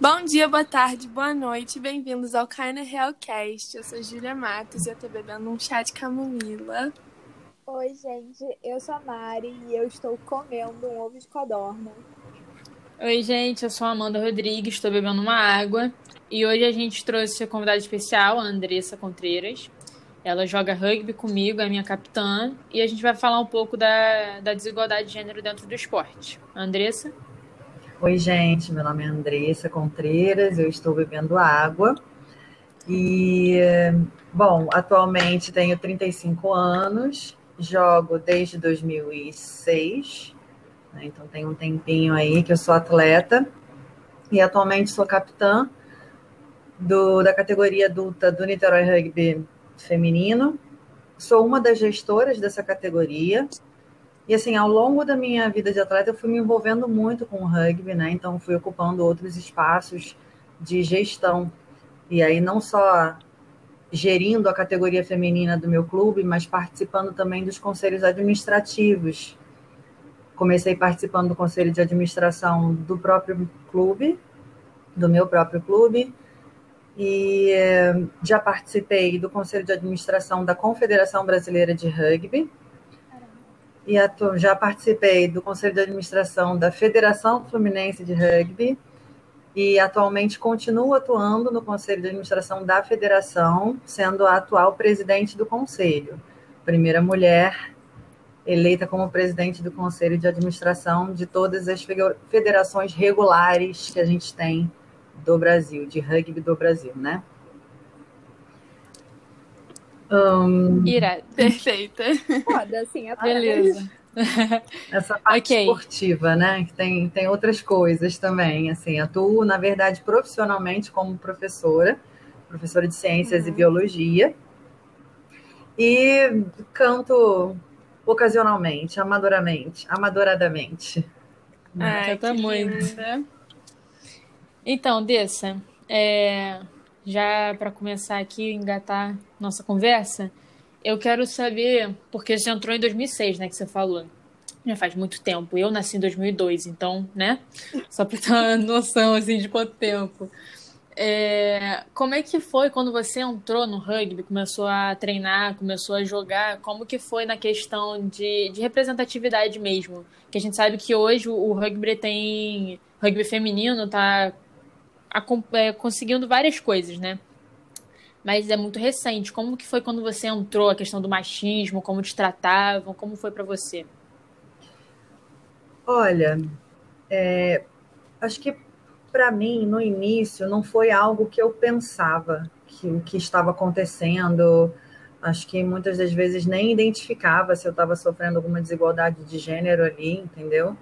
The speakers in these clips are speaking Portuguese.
Bom dia, boa tarde, boa noite, bem-vindos ao Carne Realcast. Eu sou Júlia Matos e eu tô bebendo um chá de camomila. Oi, gente, eu sou a Mari e eu estou comendo um ovo de codorna. Oi, gente, eu sou a Amanda Rodrigues, estou bebendo uma água e hoje a gente trouxe a convidada especial, a Andressa Contreiras. Ela joga rugby comigo, é minha capitã, e a gente vai falar um pouco da, da desigualdade de gênero dentro do esporte. Andressa? Oi, gente, meu nome é Andressa Contreiras, eu estou bebendo água. E, bom, atualmente tenho 35 anos, jogo desde 2006, né, então tem um tempinho aí que eu sou atleta. E atualmente sou capitã do, da categoria adulta do Niterói Rugby Feminino. Sou uma das gestoras dessa categoria e assim, ao longo da minha vida de atleta, eu fui me envolvendo muito com o rugby, né? Então, fui ocupando outros espaços de gestão. E aí, não só gerindo a categoria feminina do meu clube, mas participando também dos conselhos administrativos. Comecei participando do conselho de administração do próprio clube, do meu próprio clube, e eh, já participei do conselho de administração da Confederação Brasileira de Rugby, e já participei do Conselho de Administração da Federação Fluminense de Rugby e atualmente continuo atuando no Conselho de Administração da Federação, sendo a atual presidente do Conselho. Primeira mulher eleita como presidente do Conselho de Administração de todas as federações regulares que a gente tem do Brasil, de rugby do Brasil, né? Um... Ira, perfeita. Foda, assim, Beleza. Essa parte okay. esportiva, né? Tem, tem outras coisas também. Assim, atuo, na verdade, profissionalmente como professora, professora de ciências uhum. e biologia. E canto ocasionalmente, amadoramente, amadoradamente. Ah, tá muito. Então, Dessa, é, já para começar aqui, engatar nossa conversa, eu quero saber, porque você entrou em 2006, né, que você falou. Já faz muito tempo. Eu nasci em 2002, então, né? Só para ter uma noção, assim, de quanto tempo. É, como é que foi quando você entrou no rugby, começou a treinar, começou a jogar? Como que foi na questão de, de representatividade mesmo? Que a gente sabe que hoje o, rugby tem... rugby feminino tá é, conseguindo várias coisas, né? Mas é muito recente. Como que foi quando você entrou a questão do machismo, como te tratavam, como foi para você? Olha, é, acho que para mim no início não foi algo que eu pensava que o que estava acontecendo. Acho que muitas das vezes nem identificava se eu estava sofrendo alguma desigualdade de gênero ali, entendeu?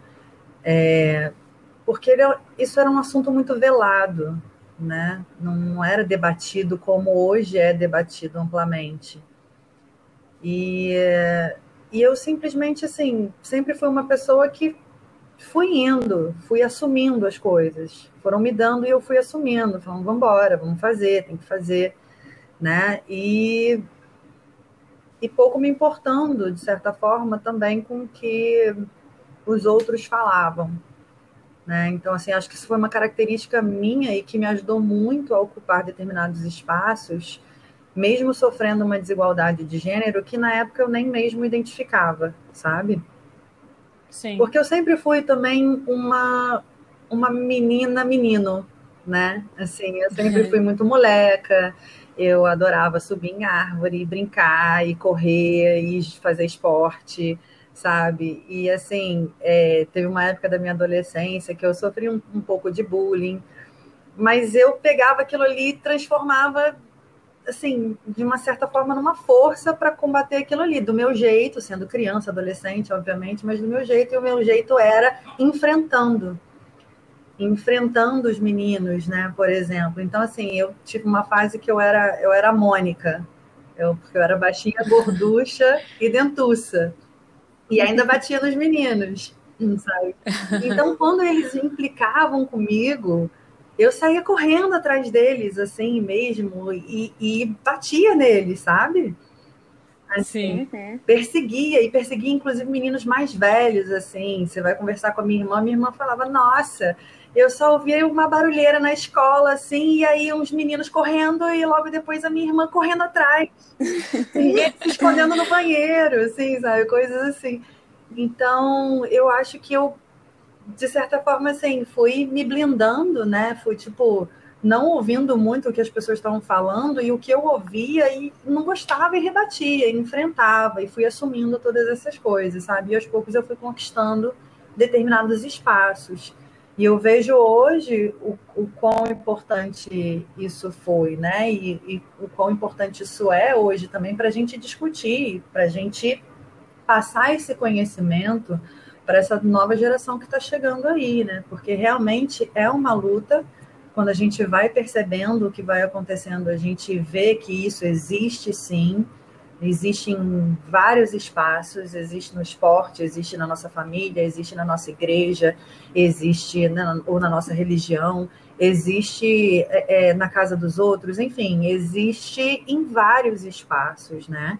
É, porque ele, é, isso era um assunto muito velado, né? Não era debatido como hoje é debatido amplamente. E, e eu simplesmente, assim, sempre fui uma pessoa que fui indo, fui assumindo as coisas. Foram me dando e eu fui assumindo, falando, vamos embora, vamos fazer, tem que fazer, né? E, e pouco me importando, de certa forma, também com o que os outros falavam. Né? Então, assim, acho que isso foi uma característica minha e que me ajudou muito a ocupar determinados espaços, mesmo sofrendo uma desigualdade de gênero que na época eu nem mesmo identificava, sabe? Sim. Porque eu sempre fui também uma, uma menina menino, né? Assim, eu sempre fui muito moleca, eu adorava subir em árvore, brincar e correr e fazer esporte sabe? E assim, é, teve uma época da minha adolescência que eu sofri um, um pouco de bullying, mas eu pegava aquilo ali e transformava, assim, de uma certa forma, numa força para combater aquilo ali, do meu jeito, sendo criança, adolescente, obviamente, mas do meu jeito, e o meu jeito era enfrentando. Enfrentando os meninos, né? Por exemplo. Então, assim, eu tive uma fase que eu era, eu era Mônica, eu, porque eu era baixinha, gorducha e dentuça. E ainda batia nos meninos, sabe? Então, quando eles implicavam comigo, eu saía correndo atrás deles, assim mesmo, e, e batia neles, sabe? Assim, uhum. perseguia, e perseguia inclusive meninos mais velhos, assim. Você vai conversar com a minha irmã, minha irmã falava, nossa, eu só ouvia uma barulheira na escola, assim, e aí uns meninos correndo, e logo depois a minha irmã correndo atrás. e ele se escondendo no banheiro, assim, sabe? Coisas assim. Então, eu acho que eu, de certa forma, assim, fui me blindando, né? Fui, tipo, não ouvindo muito o que as pessoas estavam falando, e o que eu ouvia e não gostava e rebatia, e enfrentava, e fui assumindo todas essas coisas, sabe? E aos poucos eu fui conquistando determinados espaços. E eu vejo hoje o, o quão importante isso foi, né? E, e o quão importante isso é hoje também para a gente discutir, para a gente passar esse conhecimento para essa nova geração que está chegando aí, né? Porque realmente é uma luta. Quando a gente vai percebendo o que vai acontecendo, a gente vê que isso existe sim, Existe em vários espaços, existe no esporte, existe na nossa família, existe na nossa igreja, existe na, ou na nossa religião, existe é, é, na casa dos outros, enfim, existe em vários espaços, né?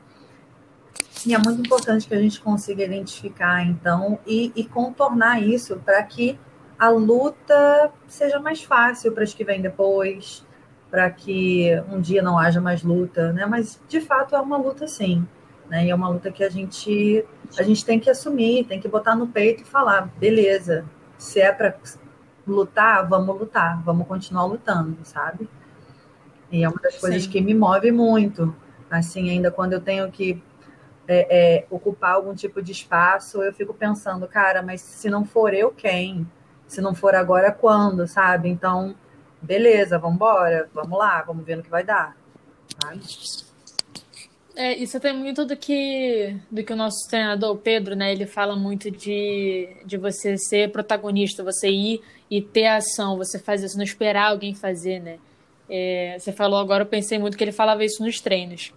E é muito importante que a gente consiga identificar, então, e, e contornar isso para que a luta seja mais fácil para as que vêm depois, para que um dia não haja mais luta, né? Mas de fato é uma luta sim, né? E é uma luta que a gente a gente tem que assumir, tem que botar no peito e falar, beleza, se é para lutar, vamos lutar, vamos continuar lutando, sabe? E é uma das coisas sim. que me move muito, assim, ainda quando eu tenho que é, é, ocupar algum tipo de espaço, eu fico pensando, cara, mas se não for eu, quem? Se não for agora, quando, sabe? Então, beleza, vamos embora, vamos lá, vamos ver no que vai dar. Sabe? É, isso tem muito do que do que o nosso treinador, Pedro, né? Ele fala muito de, de você ser protagonista, você ir e ter ação, você fazer isso, não esperar alguém fazer, né? É, você falou agora, eu pensei muito que ele falava isso nos treinos.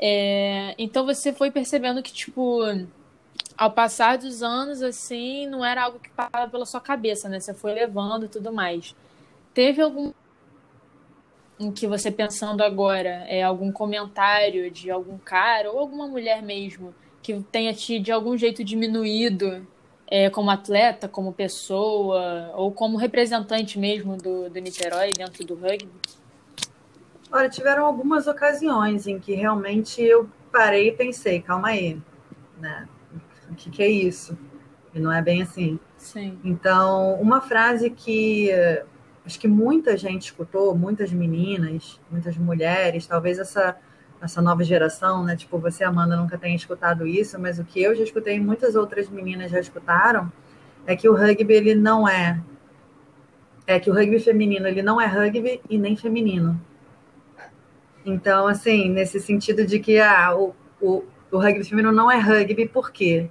É, então você foi percebendo que, tipo, ao passar dos anos, assim, não era algo que passava pela sua cabeça, né? Você foi levando e tudo mais. Teve algum em que você pensando agora é algum comentário de algum cara ou alguma mulher mesmo que tenha te de algum jeito diminuído é, como atleta, como pessoa ou como representante mesmo do, do Niterói dentro do rugby? Olha, tiveram algumas ocasiões em que realmente eu parei e pensei, calma aí, né? O que, que é isso? E não é bem assim. Sim. Então, uma frase que acho que muita gente escutou, muitas meninas, muitas mulheres, talvez essa essa nova geração, né? Tipo, você, Amanda, nunca tenha escutado isso, mas o que eu já escutei, muitas outras meninas já escutaram, é que o rugby ele não é é que o rugby feminino ele não é rugby e nem feminino. Então, assim, nesse sentido de que ah, o, o, o rugby feminino não é rugby, por quê?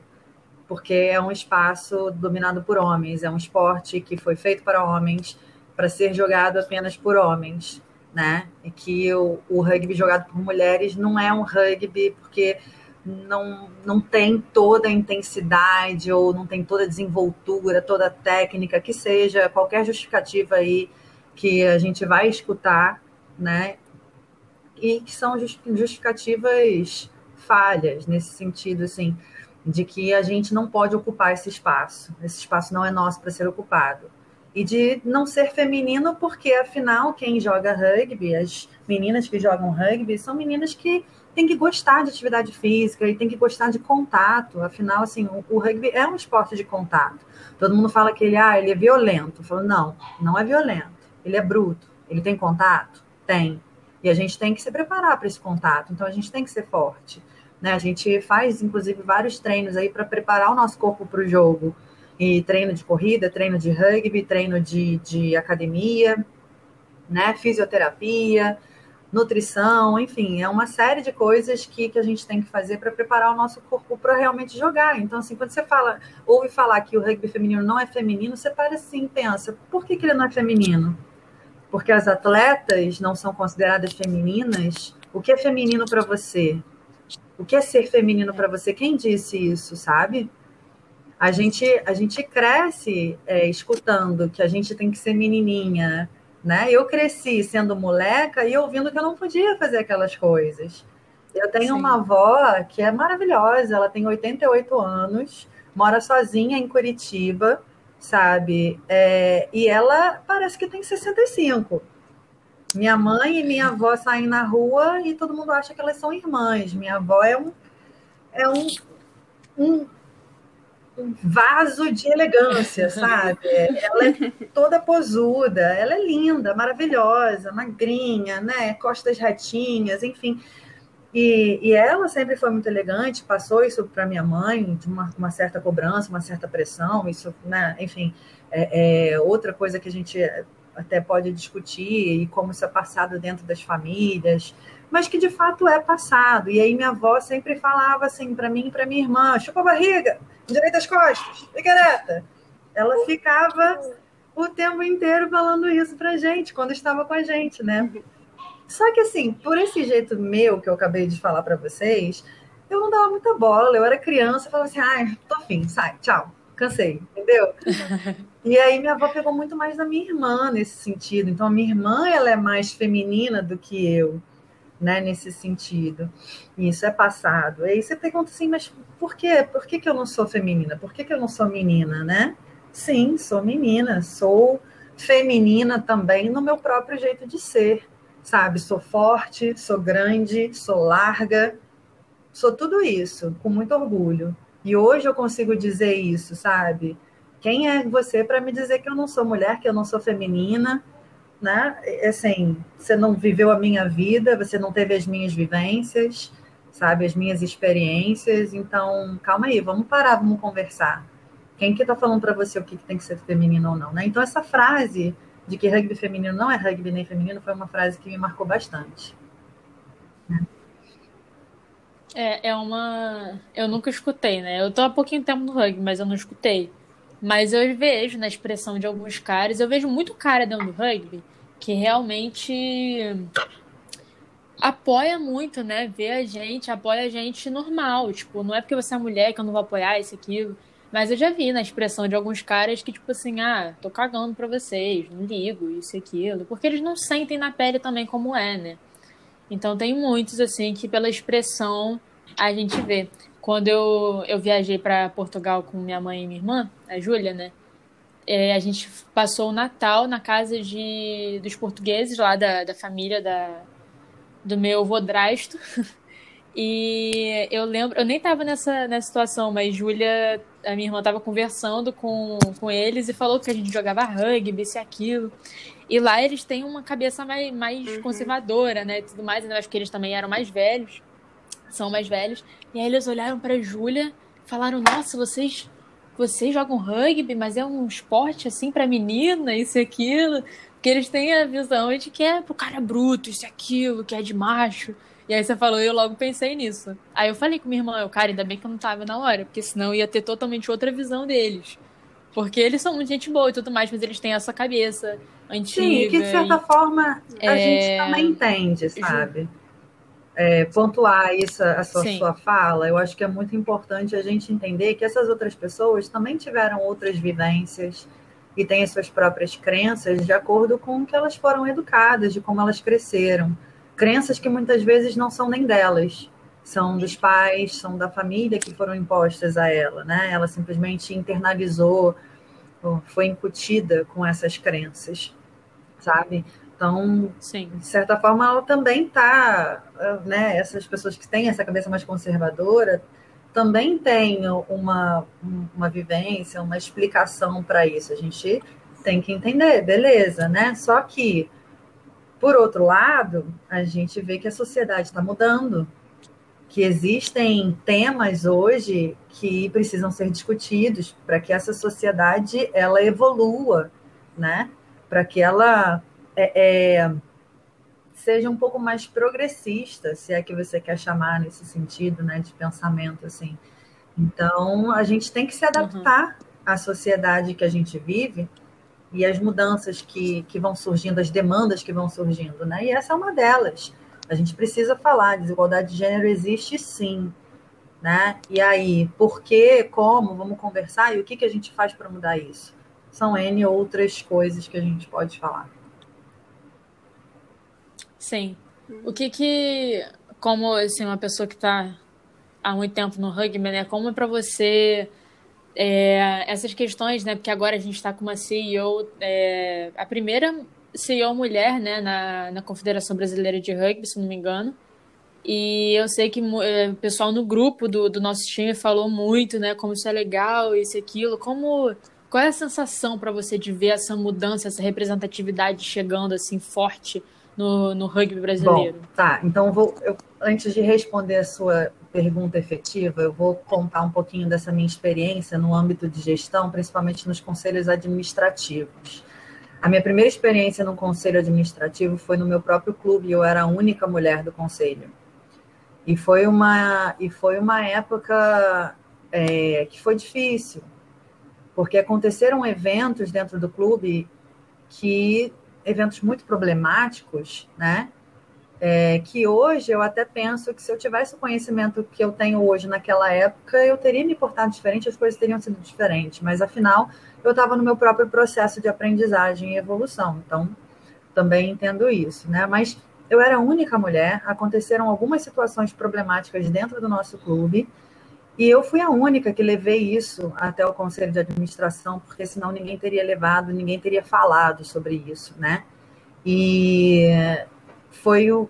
Porque é um espaço dominado por homens, é um esporte que foi feito para homens, para ser jogado apenas por homens, né? E que o, o rugby jogado por mulheres não é um rugby porque não, não tem toda a intensidade ou não tem toda a desenvoltura, toda a técnica, que seja qualquer justificativa aí que a gente vai escutar, né? E que são justificativas falhas nesse sentido, assim, de que a gente não pode ocupar esse espaço. Esse espaço não é nosso para ser ocupado e de não ser feminino, porque afinal quem joga rugby, as meninas que jogam rugby, são meninas que têm que gostar de atividade física e têm que gostar de contato. Afinal, assim, o, o, rugby é um esporte de contato. Todo mundo fala que ele, ah, ele é violento. Eu falo, não, não é violento. Ele é bruto. Ele tem contato? Tem. E a gente tem que se preparar para esse contato. Então a gente tem que ser forte. Né? A gente faz, inclusive, vários treinos aí para preparar o nosso corpo para o jogo e treino de corrida, treino de rugby, treino de, de academia, né, fisioterapia, nutrição, enfim, é uma série de coisas que, que a gente tem que fazer para preparar o nosso corpo para realmente jogar. Então, assim, quando você fala, ouve falar que o rugby feminino não é feminino, você para assim, pensa, por que, que ele não é feminino? Porque as atletas não são consideradas femininas? O que é feminino para você? O que é ser feminino para você? Quem disse isso, sabe? A gente, a gente cresce é, escutando que a gente tem que ser menininha, né? Eu cresci sendo moleca e ouvindo que eu não podia fazer aquelas coisas. Eu tenho Sim. uma avó que é maravilhosa, ela tem 88 anos, mora sozinha em Curitiba, sabe? É, e ela parece que tem 65. Minha mãe e minha avó saem na rua e todo mundo acha que elas são irmãs. Minha avó é um, é um, um, um vaso de elegância, sabe? Ela é toda posuda, ela é linda, maravilhosa, magrinha, né? Costas retinhas, enfim. E, e, ela sempre foi muito elegante, passou isso para minha mãe, de uma, uma, certa cobrança, uma certa pressão, isso, né? Enfim, é, é, outra coisa que a gente até pode discutir e como isso é passado dentro das famílias, mas que de fato é passado. E aí minha avó sempre falava assim para mim e para minha irmã: chupa a barriga, direita as costas, fica reta. Ela ficava o tempo inteiro falando isso pra gente, quando estava com a gente, né? Só que assim, por esse jeito meu que eu acabei de falar para vocês, eu não dava muita bola. Eu era criança, falava assim: ai, tô afim, sai, tchau, cansei, entendeu? e aí minha avó pegou muito mais da minha irmã nesse sentido. Então a minha irmã ela é mais feminina do que eu, né? Nesse sentido. Isso é passado. E aí você pergunta assim, mas por quê? Por que, que eu não sou feminina? Por que, que eu não sou menina, né? Sim, sou menina, sou feminina também no meu próprio jeito de ser sabe? Sou forte, sou grande, sou larga, sou tudo isso, com muito orgulho. E hoje eu consigo dizer isso, sabe? Quem é você para me dizer que eu não sou mulher, que eu não sou feminina, né? Assim, você não viveu a minha vida, você não teve as minhas vivências, sabe? As minhas experiências. Então, calma aí, vamos parar, vamos conversar. Quem que tá falando para você o que, que tem que ser feminino ou não, né? Então, essa frase de que rugby feminino não é rugby nem feminino foi uma frase que me marcou bastante. É, é uma. Eu nunca escutei, né? Eu tô há pouquinho tempo no rugby, mas eu não escutei. Mas eu vejo na expressão de alguns caras, eu vejo muito cara dentro do rugby que realmente apoia muito, né? Vê a gente, apoia a gente normal. Tipo, não é porque você é mulher que eu não vou apoiar isso, aquilo. Mas eu já vi na expressão de alguns caras que, tipo assim, ah, tô cagando pra vocês, não ligo, isso e aquilo. Porque eles não sentem na pele também como é, né? Então tem muitos, assim, que pela expressão a gente vê. Quando eu, eu viajei para Portugal com minha mãe e minha irmã, a Júlia, né? É, a gente passou o Natal na casa de, dos portugueses, lá da, da família da, do meu vodrasto. E eu lembro, eu nem tava nessa, nessa situação, mas Júlia, a minha irmã, tava conversando com, com eles e falou que a gente jogava rugby, isso e aquilo. E lá eles têm uma cabeça mais, mais uhum. conservadora, né? E tudo mais. Eu acho que eles também eram mais velhos, são mais velhos. E aí eles olharam pra Júlia falaram: Nossa, vocês vocês jogam rugby, mas é um esporte assim para menina, isso e aquilo. Porque eles têm a visão de que é pro cara bruto, isso e aquilo, que é de macho. E aí você falou eu logo pensei nisso. Aí eu falei com minha irmã, eu, cara, ainda bem que eu não tava na hora, porque senão ia ter totalmente outra visão deles. Porque eles são muito gente boa e tudo mais, mas eles têm essa cabeça antiga. Sim, que de certa e... forma a é... gente também entende, sabe? É, pontuar isso, a sua, sua fala, eu acho que é muito importante a gente entender que essas outras pessoas também tiveram outras vivências e têm as suas próprias crenças de acordo com o que elas foram educadas, de como elas cresceram crenças que muitas vezes não são nem delas, são dos pais, são da família que foram impostas a ela, né? Ela simplesmente internalizou, foi incutida com essas crenças, sabe? Então, Sim. de certa forma, ela também está, né? Essas pessoas que têm essa cabeça mais conservadora também têm uma, uma vivência, uma explicação para isso. A gente tem que entender, beleza, né? Só que por outro lado, a gente vê que a sociedade está mudando, que existem temas hoje que precisam ser discutidos para que essa sociedade ela evolua, né? Para que ela é, é, seja um pouco mais progressista, se é que você quer chamar nesse sentido, né, de pensamento assim. Então, a gente tem que se adaptar uhum. à sociedade que a gente vive e as mudanças que, que vão surgindo, as demandas que vão surgindo, né? E essa é uma delas. A gente precisa falar, desigualdade de gênero existe sim, né? E aí, por quê, como, vamos conversar e o que, que a gente faz para mudar isso? São N outras coisas que a gente pode falar. Sim. O que que, como assim, uma pessoa que está há muito tempo no rugby, né? Como é para você é, essas questões, né? Porque agora a gente está com uma CEO, é, a primeira CEO mulher, né, na, na Confederação Brasileira de Rugby, se não me engano. E eu sei que é, o pessoal no grupo do, do nosso time falou muito, né, como isso é legal, isso e aquilo. Como, qual é a sensação para você de ver essa mudança, essa representatividade chegando assim forte no, no rugby brasileiro? Bom, tá, então vou, eu, antes de responder a sua pergunta efetiva, eu vou contar um pouquinho dessa minha experiência no âmbito de gestão, principalmente nos conselhos administrativos. A minha primeira experiência no conselho administrativo foi no meu próprio clube, eu era a única mulher do conselho. E foi uma, e foi uma época é, que foi difícil, porque aconteceram eventos dentro do clube que eventos muito problemáticos, né? É, que hoje eu até penso que se eu tivesse o conhecimento que eu tenho hoje naquela época, eu teria me portado diferente, as coisas teriam sido diferentes. Mas afinal, eu estava no meu próprio processo de aprendizagem e evolução. Então, também entendo isso, né? Mas eu era a única mulher, aconteceram algumas situações problemáticas dentro do nosso clube, e eu fui a única que levei isso até o conselho de administração, porque senão ninguém teria levado, ninguém teria falado sobre isso, né? E foi o,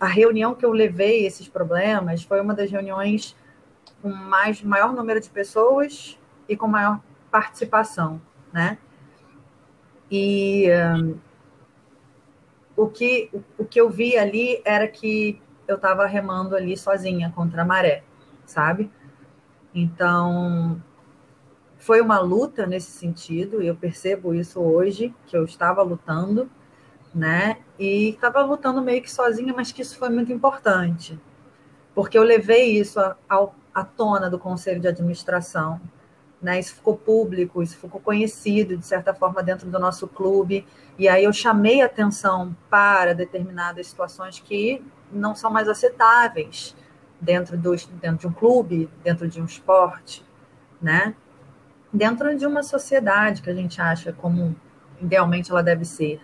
a reunião que eu levei esses problemas foi uma das reuniões com mais maior número de pessoas e com maior participação, né? E um, o que o que eu vi ali era que eu estava remando ali sozinha contra a maré, sabe? Então foi uma luta nesse sentido, e eu percebo isso hoje que eu estava lutando, né? E estava lutando meio que sozinha, mas que isso foi muito importante, porque eu levei isso à tona do conselho de administração né? Isso ficou público, isso ficou conhecido de certa forma dentro do nosso clube. E aí eu chamei atenção para determinadas situações que não são mais aceitáveis dentro, do, dentro de um clube, dentro de um esporte, né? Dentro de uma sociedade que a gente acha como idealmente ela deve ser.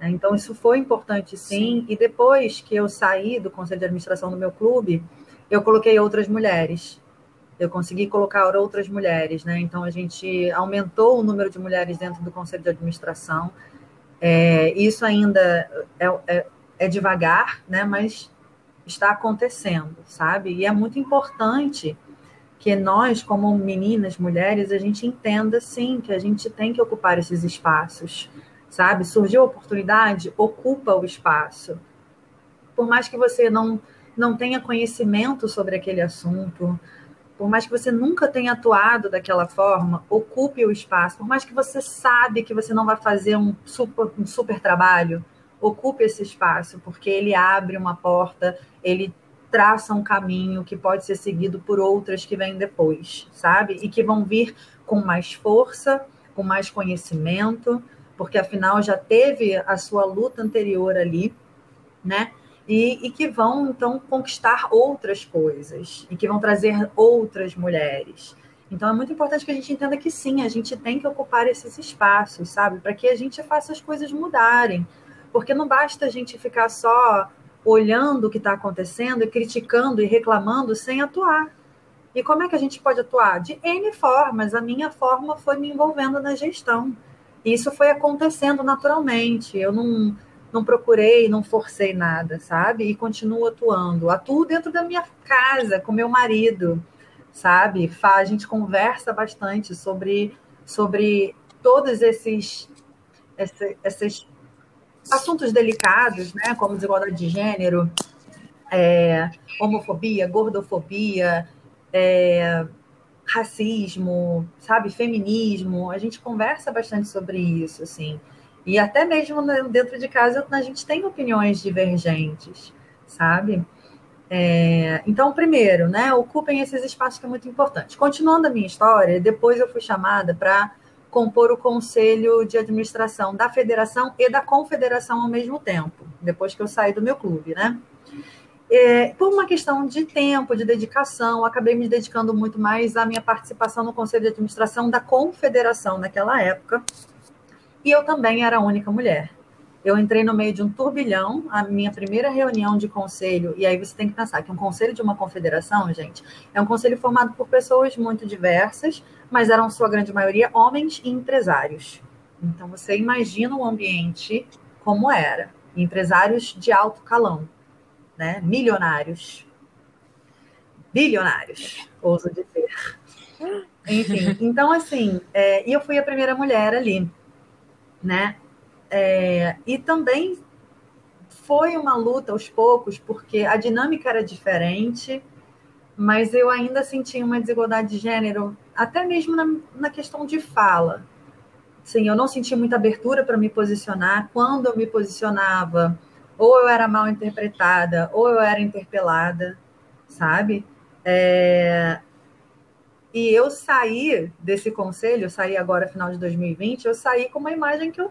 Né? Então, isso foi importante sim. sim. E depois que eu saí do conselho de administração do meu clube, eu coloquei outras mulheres eu consegui colocar outras mulheres, né? Então a gente aumentou o número de mulheres dentro do conselho de administração. É, isso ainda é, é, é, devagar, né? Mas está acontecendo, sabe? E é muito importante que nós, como meninas, mulheres, a gente entenda sim que a gente tem que ocupar esses espaços, sabe? Surgiu a oportunidade, ocupa o espaço. Por mais que você não não tenha conhecimento sobre aquele assunto, por mais que você nunca tenha atuado daquela forma, ocupe o espaço. Por mais que você sabe que você não vai fazer um super, um super trabalho, ocupe esse espaço, porque ele abre uma porta, ele traça um caminho que pode ser seguido por outras que vêm depois, sabe? E que vão vir com mais força, com mais conhecimento, porque afinal já teve a sua luta anterior ali, né? e, e, que vão então conquistar outras coisas e que vão trazer outras mulheres. Então é muito importante que a gente entenda que sim, a gente tem que ocupar esses espaços, sabe, para que a gente faça as coisas mudarem, porque não basta a gente ficar só olhando o que está acontecendo e criticando e reclamando sem atuar. E como é que a gente pode atuar? De N formas. A minha forma foi me envolvendo na gestão. Isso foi acontecendo naturalmente. Eu não, não procurei, não forcei nada, sabe? E continuo atuando. Atuo dentro da minha casa, com meu marido, sabe? A gente conversa bastante sobre, sobre todos esses, esses, assuntos delicados, né? Como desigualdade de gênero, é, homofobia, gordofobia, é, racismo, sabe? Feminismo. A gente conversa bastante sobre isso, assim. E até mesmo dentro de casa a gente tem opiniões divergentes, sabe? É, então, primeiro, né, ocupem esses espaços que é muito importante. Continuando a minha história, depois eu fui chamada para compor o conselho de administração da federação e da confederação ao mesmo tempo, depois que eu saí do meu clube, né? É, por uma questão de tempo, de dedicação, acabei me dedicando muito mais à minha participação no conselho de administração da confederação naquela época, e eu também era a única mulher. Eu entrei no meio de um turbilhão, a minha primeira reunião de conselho, e aí você tem que pensar que um conselho de uma confederação, gente, é um conselho formado por pessoas muito diversas, mas eram, sua grande maioria, homens e empresários. Então, você imagina o ambiente como era. Empresários de alto calão, né? milionários, bilionários, ouso dizer. Enfim, então, assim, é, e eu fui a primeira mulher ali, né? É, e também foi uma luta aos poucos, porque a dinâmica era diferente, mas eu ainda sentia uma desigualdade de gênero, até mesmo na, na questão de fala. Sim, eu não sentia muita abertura para me posicionar. Quando eu me posicionava, ou eu era mal interpretada, ou eu era interpelada, sabe? É... E eu saí desse conselho, eu saí agora, final de 2020, eu saí com uma imagem que eu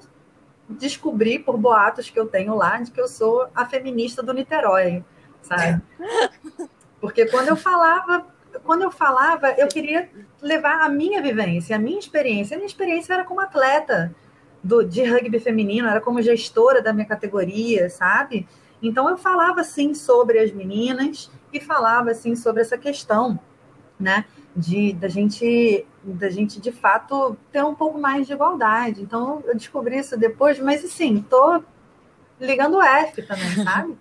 descobri por boatos que eu tenho lá de que eu sou a feminista do Niterói, sabe? Porque quando eu falava, quando eu falava, eu queria levar a minha vivência, a minha experiência. A minha experiência era como atleta do, de rugby feminino, era como gestora da minha categoria, sabe? Então eu falava sim sobre as meninas e falava assim sobre essa questão, né? De da gente da gente de fato ter um pouco mais de igualdade. Então eu descobri isso depois, mas assim, tô ligando o F também, sabe?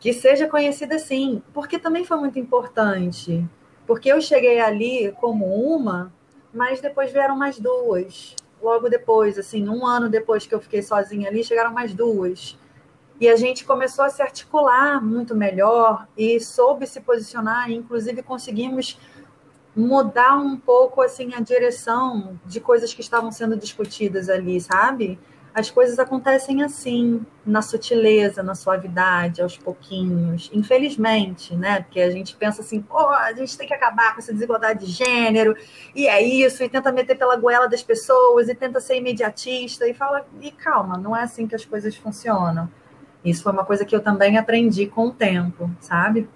que seja conhecida assim, porque também foi muito importante. Porque eu cheguei ali como uma, mas depois vieram mais duas. Logo depois, assim, um ano depois que eu fiquei sozinha ali, chegaram mais duas. E a gente começou a se articular muito melhor e soube se posicionar, e inclusive conseguimos mudar um pouco assim a direção de coisas que estavam sendo discutidas ali, sabe? As coisas acontecem assim, na sutileza, na suavidade, aos pouquinhos. Infelizmente, né? Porque a gente pensa assim, pô, a gente tem que acabar com essa desigualdade de gênero, e é isso, e tenta meter pela goela das pessoas, e tenta ser imediatista, e fala, e calma, não é assim que as coisas funcionam. Isso foi uma coisa que eu também aprendi com o tempo, sabe?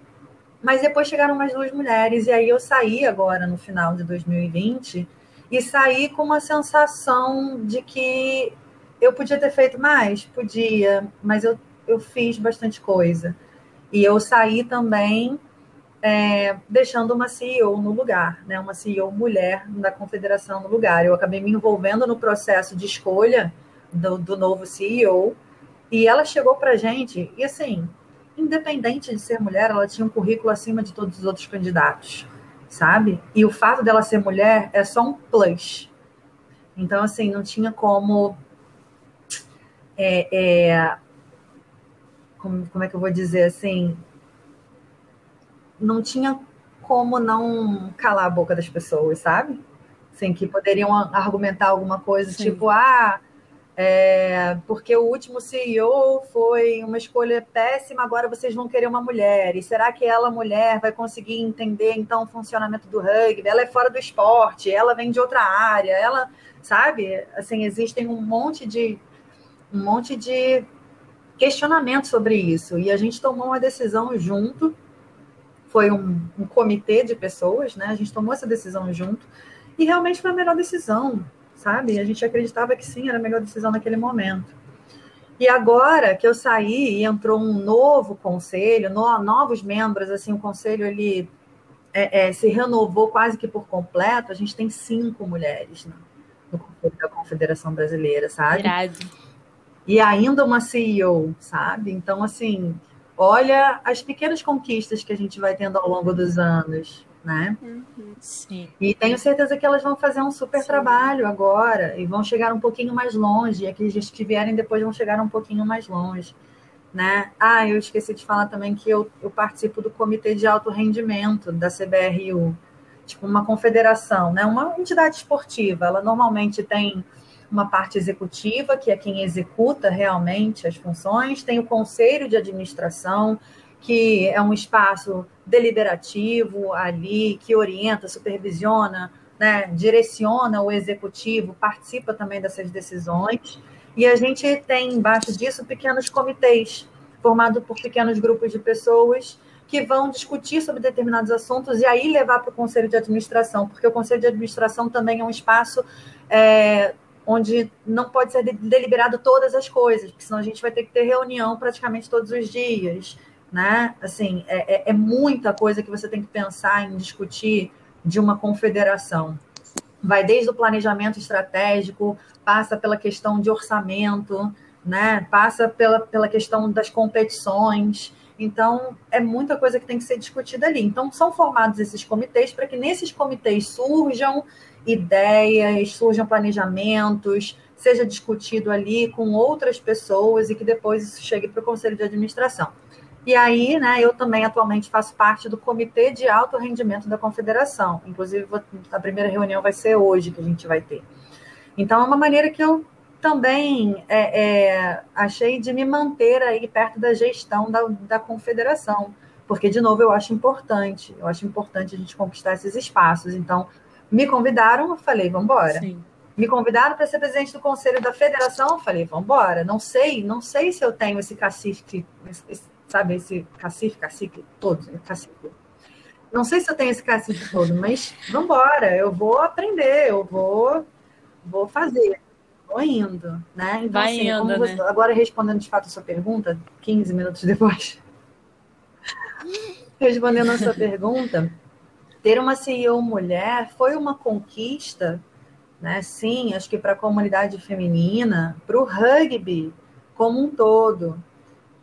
Mas depois chegaram mais duas mulheres, e aí eu saí agora no final de 2020 e saí com uma sensação de que eu podia ter feito mais? Podia, mas eu, eu fiz bastante coisa. E eu saí também é, deixando uma CEO no lugar, né? uma CEO mulher da confederação no lugar. Eu acabei me envolvendo no processo de escolha do, do novo CEO, e ela chegou para gente, e assim, independente de ser mulher, ela tinha um currículo acima de todos os outros candidatos, sabe? E o fato dela ser mulher é só um plus. Então, assim, não tinha como. É, é, como, como é que eu vou dizer assim? Não tinha como não calar a boca das pessoas, sabe? Assim, que poderiam argumentar alguma coisa, Sim. tipo, ah é, porque o último CEO foi uma escolha péssima, agora vocês vão querer uma mulher. E será que ela, mulher, vai conseguir entender então o funcionamento do rugby? Ela é fora do esporte, ela vem de outra área, ela, sabe? Assim, existem um monte de um monte de questionamentos sobre isso. E a gente tomou uma decisão junto. Foi um, um comitê de pessoas, né? A gente tomou essa decisão junto. E realmente foi a melhor decisão sabe? A gente acreditava que sim, era a melhor decisão naquele momento. E agora que eu saí e entrou um novo conselho, no, novos membros, assim, o conselho ele é, é, se renovou quase que por completo. A gente tem cinco mulheres né, no conselho da Confederação Brasileira, sabe? Irado. E ainda uma CEO, sabe? Então, assim, olha as pequenas conquistas que a gente vai tendo ao longo dos anos né? Uhum, sim. E tenho certeza que elas vão fazer um super sim. trabalho agora e vão chegar um pouquinho mais longe. E aqueles que vierem depois vão chegar um pouquinho mais longe, né? Ah, eu esqueci de falar também que eu, eu participo do Comitê de Alto Rendimento da CBRU, tipo uma confederação, né? Uma entidade esportiva. Ela normalmente tem uma parte executiva, que é quem executa realmente as funções, tem o conselho de administração, que é um espaço deliberativo ali, que orienta, supervisiona, né, direciona o executivo, participa também dessas decisões. E a gente tem embaixo disso pequenos comitês, formados por pequenos grupos de pessoas que vão discutir sobre determinados assuntos e aí levar para o conselho de administração, porque o conselho de administração também é um espaço é, onde não pode ser deliberado todas as coisas, porque senão a gente vai ter que ter reunião praticamente todos os dias, né? Assim, é, é, é muita coisa que você tem que pensar em discutir de uma confederação. Vai desde o planejamento estratégico, passa pela questão de orçamento, né? Passa pela, pela questão das competições. Então, é muita coisa que tem que ser discutida ali. Então, são formados esses comitês para que nesses comitês surjam ideias, surjam planejamentos, seja discutido ali com outras pessoas e que depois isso chegue para o conselho de administração. E aí, né, eu também atualmente faço parte do comitê de alto rendimento da confederação. Inclusive, a primeira reunião vai ser hoje que a gente vai ter. Então, é uma maneira que eu também é, é, achei de me manter aí perto da gestão da, da confederação, porque, de novo, eu acho importante, eu acho importante a gente conquistar esses espaços. Então, me convidaram, eu falei, vamos embora. Me convidaram para ser presidente do conselho da federação, eu falei, vamos embora. Não sei, não sei se eu tenho esse cacife, esse, sabe, esse cacife, cacique todo, cacife. Não sei se eu tenho esse cacife todo, mas vamos embora, eu vou aprender, eu vou, vou fazer indo, né? Então, Vai assim, indo, você, né? agora respondendo de fato a sua pergunta, 15 minutos depois. respondendo a sua pergunta, ter uma CEO mulher foi uma conquista, né? Sim, acho que para a comunidade feminina, para o rugby como um todo.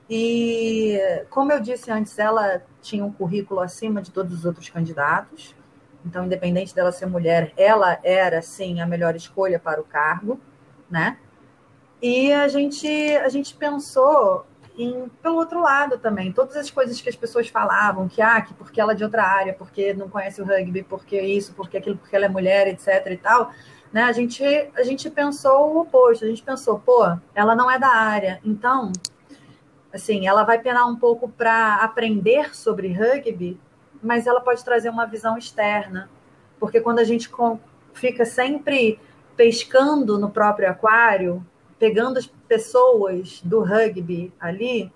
E, como eu disse antes, ela tinha um currículo acima de todos os outros candidatos. Então, independente dela ser mulher, ela era, sim, a melhor escolha para o cargo né? E a gente, a gente pensou em, pelo outro lado também, todas as coisas que as pessoas falavam, que, ah, que porque ela é de outra área, porque não conhece o rugby, porque isso, porque aquilo, porque ela é mulher, etc e tal, né? A gente, a gente pensou o oposto, a gente pensou, pô, ela não é da área, então, assim, ela vai penar um pouco para aprender sobre rugby, mas ela pode trazer uma visão externa, porque quando a gente fica sempre pescando no próprio aquário, pegando as pessoas do rugby ali,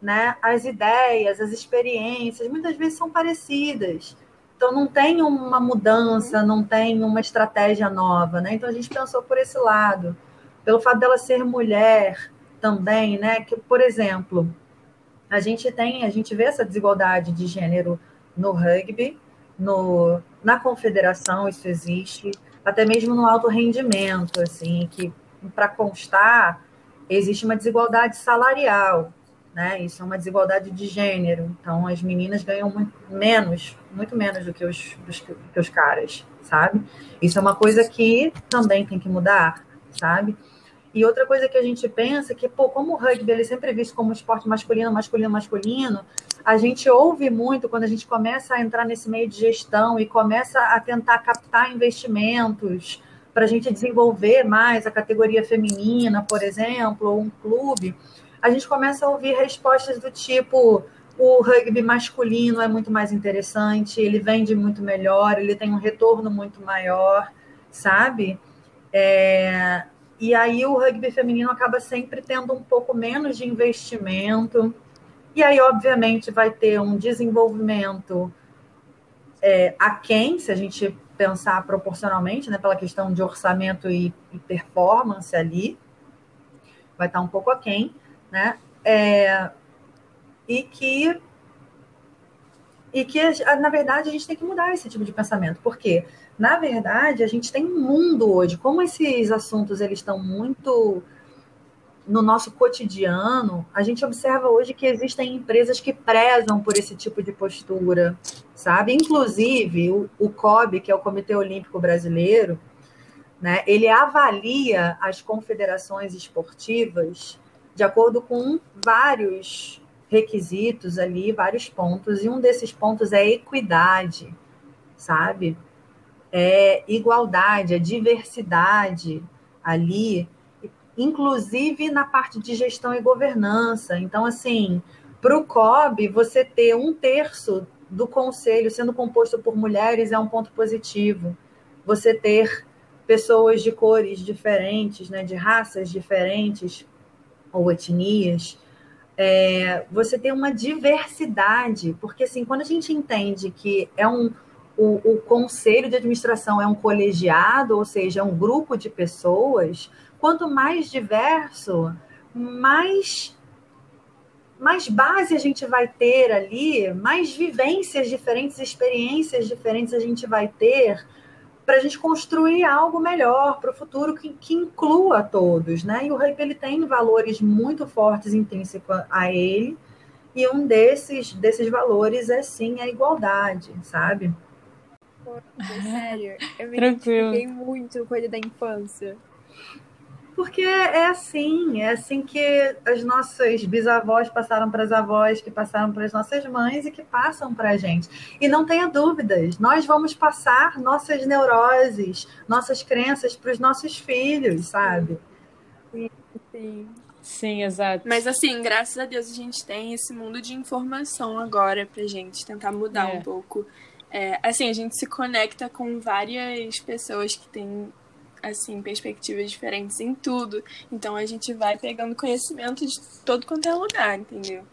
né? As ideias, as experiências, muitas vezes são parecidas. Então não tem uma mudança, não tem uma estratégia nova, né? Então a gente pensou por esse lado, pelo fato dela ser mulher também, né? Que por exemplo, a gente tem, a gente vê essa desigualdade de gênero no rugby, no, na confederação isso existe, até mesmo no alto rendimento, assim, que para constar existe uma desigualdade salarial, né? Isso é uma desigualdade de gênero. Então as meninas ganham muito menos, muito menos do que os, dos, que os caras, sabe? Isso é uma coisa que também tem que mudar, sabe? E outra coisa que a gente pensa é que, pô, como o rugby ele é sempre visto como esporte masculino, masculino, masculino, a gente ouve muito quando a gente começa a entrar nesse meio de gestão e começa a tentar captar investimentos para a gente desenvolver mais a categoria feminina, por exemplo, ou um clube, a gente começa a ouvir respostas do tipo o rugby masculino é muito mais interessante, ele vende muito melhor, ele tem um retorno muito maior, sabe? É, e aí o rugby feminino acaba sempre tendo um pouco menos de investimento. E aí, obviamente, vai ter um desenvolvimento é, aquém, se a gente pensar proporcionalmente, né, pela questão de orçamento e, e performance ali, vai estar um pouco aquém, né? É, e que e que, na verdade, a gente tem que mudar esse tipo de pensamento, porque, na verdade, a gente tem um mundo hoje, como esses assuntos eles estão muito no nosso cotidiano, a gente observa hoje que existem empresas que prezam por esse tipo de postura, sabe? Inclusive, o, o COB, que é o Comitê Olímpico Brasileiro, né, ele avalia as confederações esportivas de acordo com vários requisitos ali, vários pontos, e um desses pontos é equidade, sabe? É igualdade, é diversidade ali, inclusive na parte de gestão e governança. Então, assim, para o COB, você ter um terço do conselho sendo composto por mulheres é um ponto positivo. Você ter pessoas de cores diferentes, né, de raças diferentes ou etnias, é, você tem uma diversidade, porque assim, quando a gente entende que é um, o, o conselho de administração é um colegiado, ou seja, é um grupo de pessoas, quanto mais diverso, mais mais base a gente vai ter ali, mais vivências diferentes, experiências diferentes a gente vai ter para a gente construir algo melhor para o futuro que, que, inclua todos, né? E o rugby ele tem valores muito fortes intrínsecos a ele, e um desses, desses valores é sim a igualdade, sabe? sério, eu me identifiquei muito com ele da infância. Porque é assim, é assim que as nossas bisavós passaram para as avós, que passaram para as nossas mães e que passam para a gente. E não tenha dúvidas, nós vamos passar nossas neuroses, nossas crenças para os nossos filhos, sabe? Sim, sim. Sim, exato. Mas assim, graças a Deus a gente tem esse mundo de informação agora pra gente tentar mudar É. um pouco. É, assim, a gente se conecta com várias pessoas que têm assim, perspectivas diferentes em tudo. Então a gente vai pegando conhecimento de todo quanto é lugar, entendeu?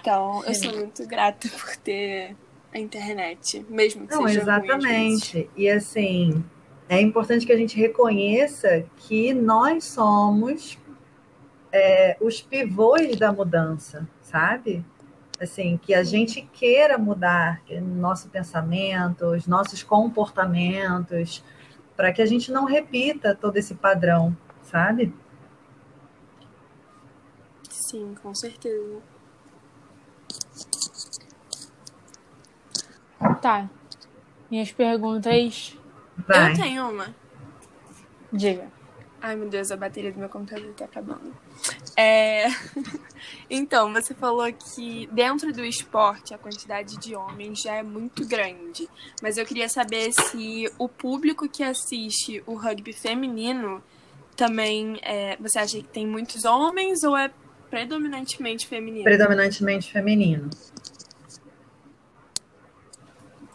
Então eu sou muito grata por ter a internet, mesmo que Não, seja ruim exatamente. E assim, é importante que a gente reconheça que nós somos é, os pivôs da mudança, sabe? Assim, que a gente queira mudar o nosso pensamento, os nossos comportamentos, para que a gente não repita todo esse padrão, sabe? Sim, com certeza. Tá. Minhas perguntas. Vai. Eu tenho uma. Diga. Ai, meu Deus, a bateria do meu computador tá acabando. É... então, você falou que dentro do esporte a quantidade de homens já é muito grande. Mas eu queria saber se o público que assiste o rugby feminino também é... você acha que tem muitos homens ou é predominantemente feminino? Predominantemente feminino.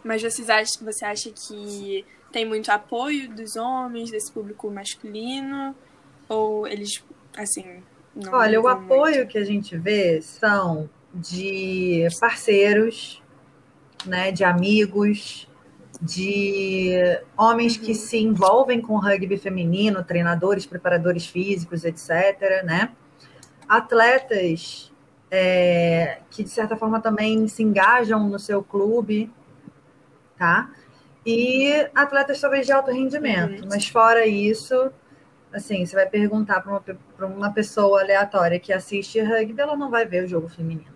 Mas vocês acham, você acha que tem muito apoio dos homens, desse público masculino? Ou eles, assim, não Olha, o apoio muito? que a gente vê são de parceiros, né, de amigos, de homens que se envolvem com rugby feminino, treinadores, preparadores físicos, etc., né? Atletas é, que, de certa forma, também se engajam no seu clube, tá? E atletas, talvez, de alto rendimento. Uhum. Mas, fora isso, assim, você vai perguntar para uma, pra uma pessoa aleatória que assiste rugby, ela não vai ver o jogo feminino.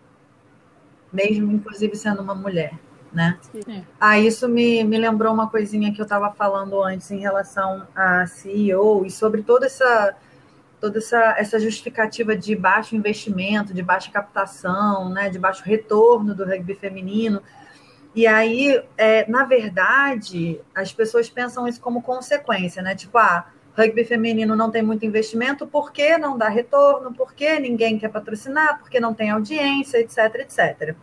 Mesmo, inclusive, sendo uma mulher, né? É. Ah, isso me, me lembrou uma coisinha que eu estava falando antes em relação a CEO e sobre toda essa toda essa, essa justificativa de baixo investimento, de baixa captação, né, de baixo retorno do rugby feminino. E aí, é, na verdade, as pessoas pensam isso como consequência, né? Tipo, ah, rugby feminino não tem muito investimento, por que não dá retorno? Por que ninguém quer patrocinar? Porque não tem audiência, etc, etc.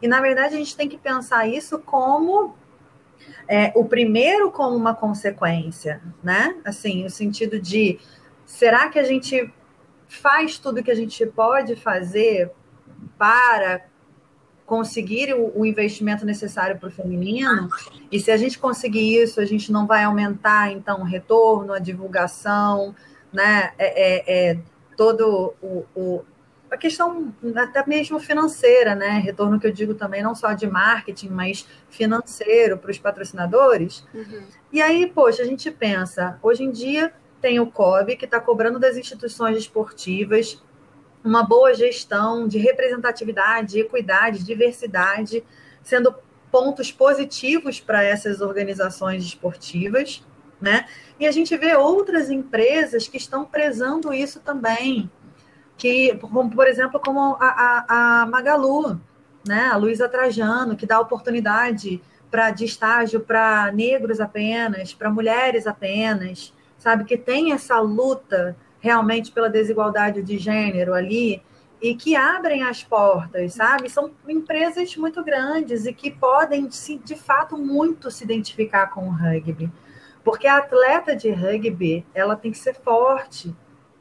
E, na verdade, a gente tem que pensar isso como é, o primeiro como uma consequência, né? Assim, o sentido de será que a gente faz tudo que a gente pode fazer para conseguir o, o investimento necessário para o feminino? E se a gente conseguir isso, a gente não vai aumentar então o retorno, a divulgação, né? É, é, é todo o, o a questão até mesmo financeira, né? Retorno que eu digo também não só de marketing, mas financeiro para os patrocinadores. Uhum. E aí, poxa, a gente pensa, hoje em dia tem o COB que está cobrando das instituições esportivas uma boa gestão de representatividade, equidade, diversidade, sendo pontos positivos para essas organizações esportivas, né? E a gente vê outras empresas que estão prezando isso também, que, por exemplo, como a, a, a Magalu, né? A Luísa Trajano, que dá oportunidade para de estágio para negros apenas, para mulheres apenas, sabe? Que tem essa luta realmente pela desigualdade de gênero ali e que abrem as portas, sabe? São empresas muito grandes e que podem, se, de fato, muito se identificar com o rugby. Porque a atleta de rugby, ela tem que ser forte.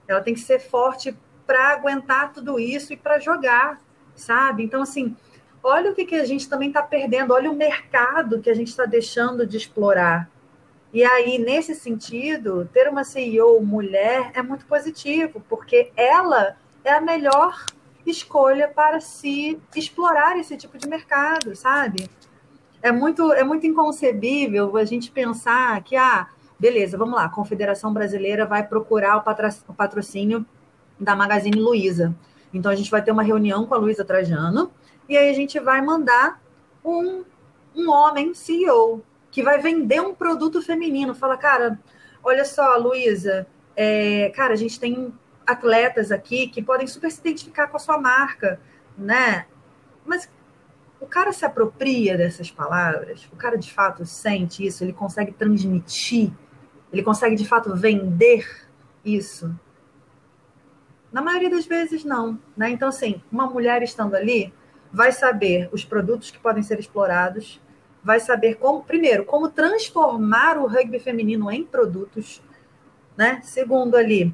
Ela tem que ser forte para aguentar tudo isso e para jogar, sabe? Então, assim, olha o que, que a gente também está perdendo, olha o mercado que a gente está deixando de explorar. E aí, nesse sentido, ter uma CEO mulher é muito positivo, porque ela é a melhor escolha para se explorar esse tipo de mercado, sabe? É muito, é muito inconcebível a gente pensar que, ah, beleza, vamos lá, a Confederação Brasileira vai procurar o patrocínio da Magazine Luiza. Então a gente vai ter uma reunião com a Luiza Trajano e aí a gente vai mandar um, um homem CEO que vai vender um produto feminino. Fala, cara, olha só, Luísa, é, cara, a gente tem atletas aqui que podem super se identificar com a sua marca, né? Mas o cara se apropria dessas palavras, o cara de fato sente isso, ele consegue transmitir, ele consegue de fato vender isso. Na maioria das vezes, não. Né? Então, assim, uma mulher estando ali vai saber os produtos que podem ser explorados, vai saber como, primeiro, como transformar o rugby feminino em produtos, né? Segundo, ali,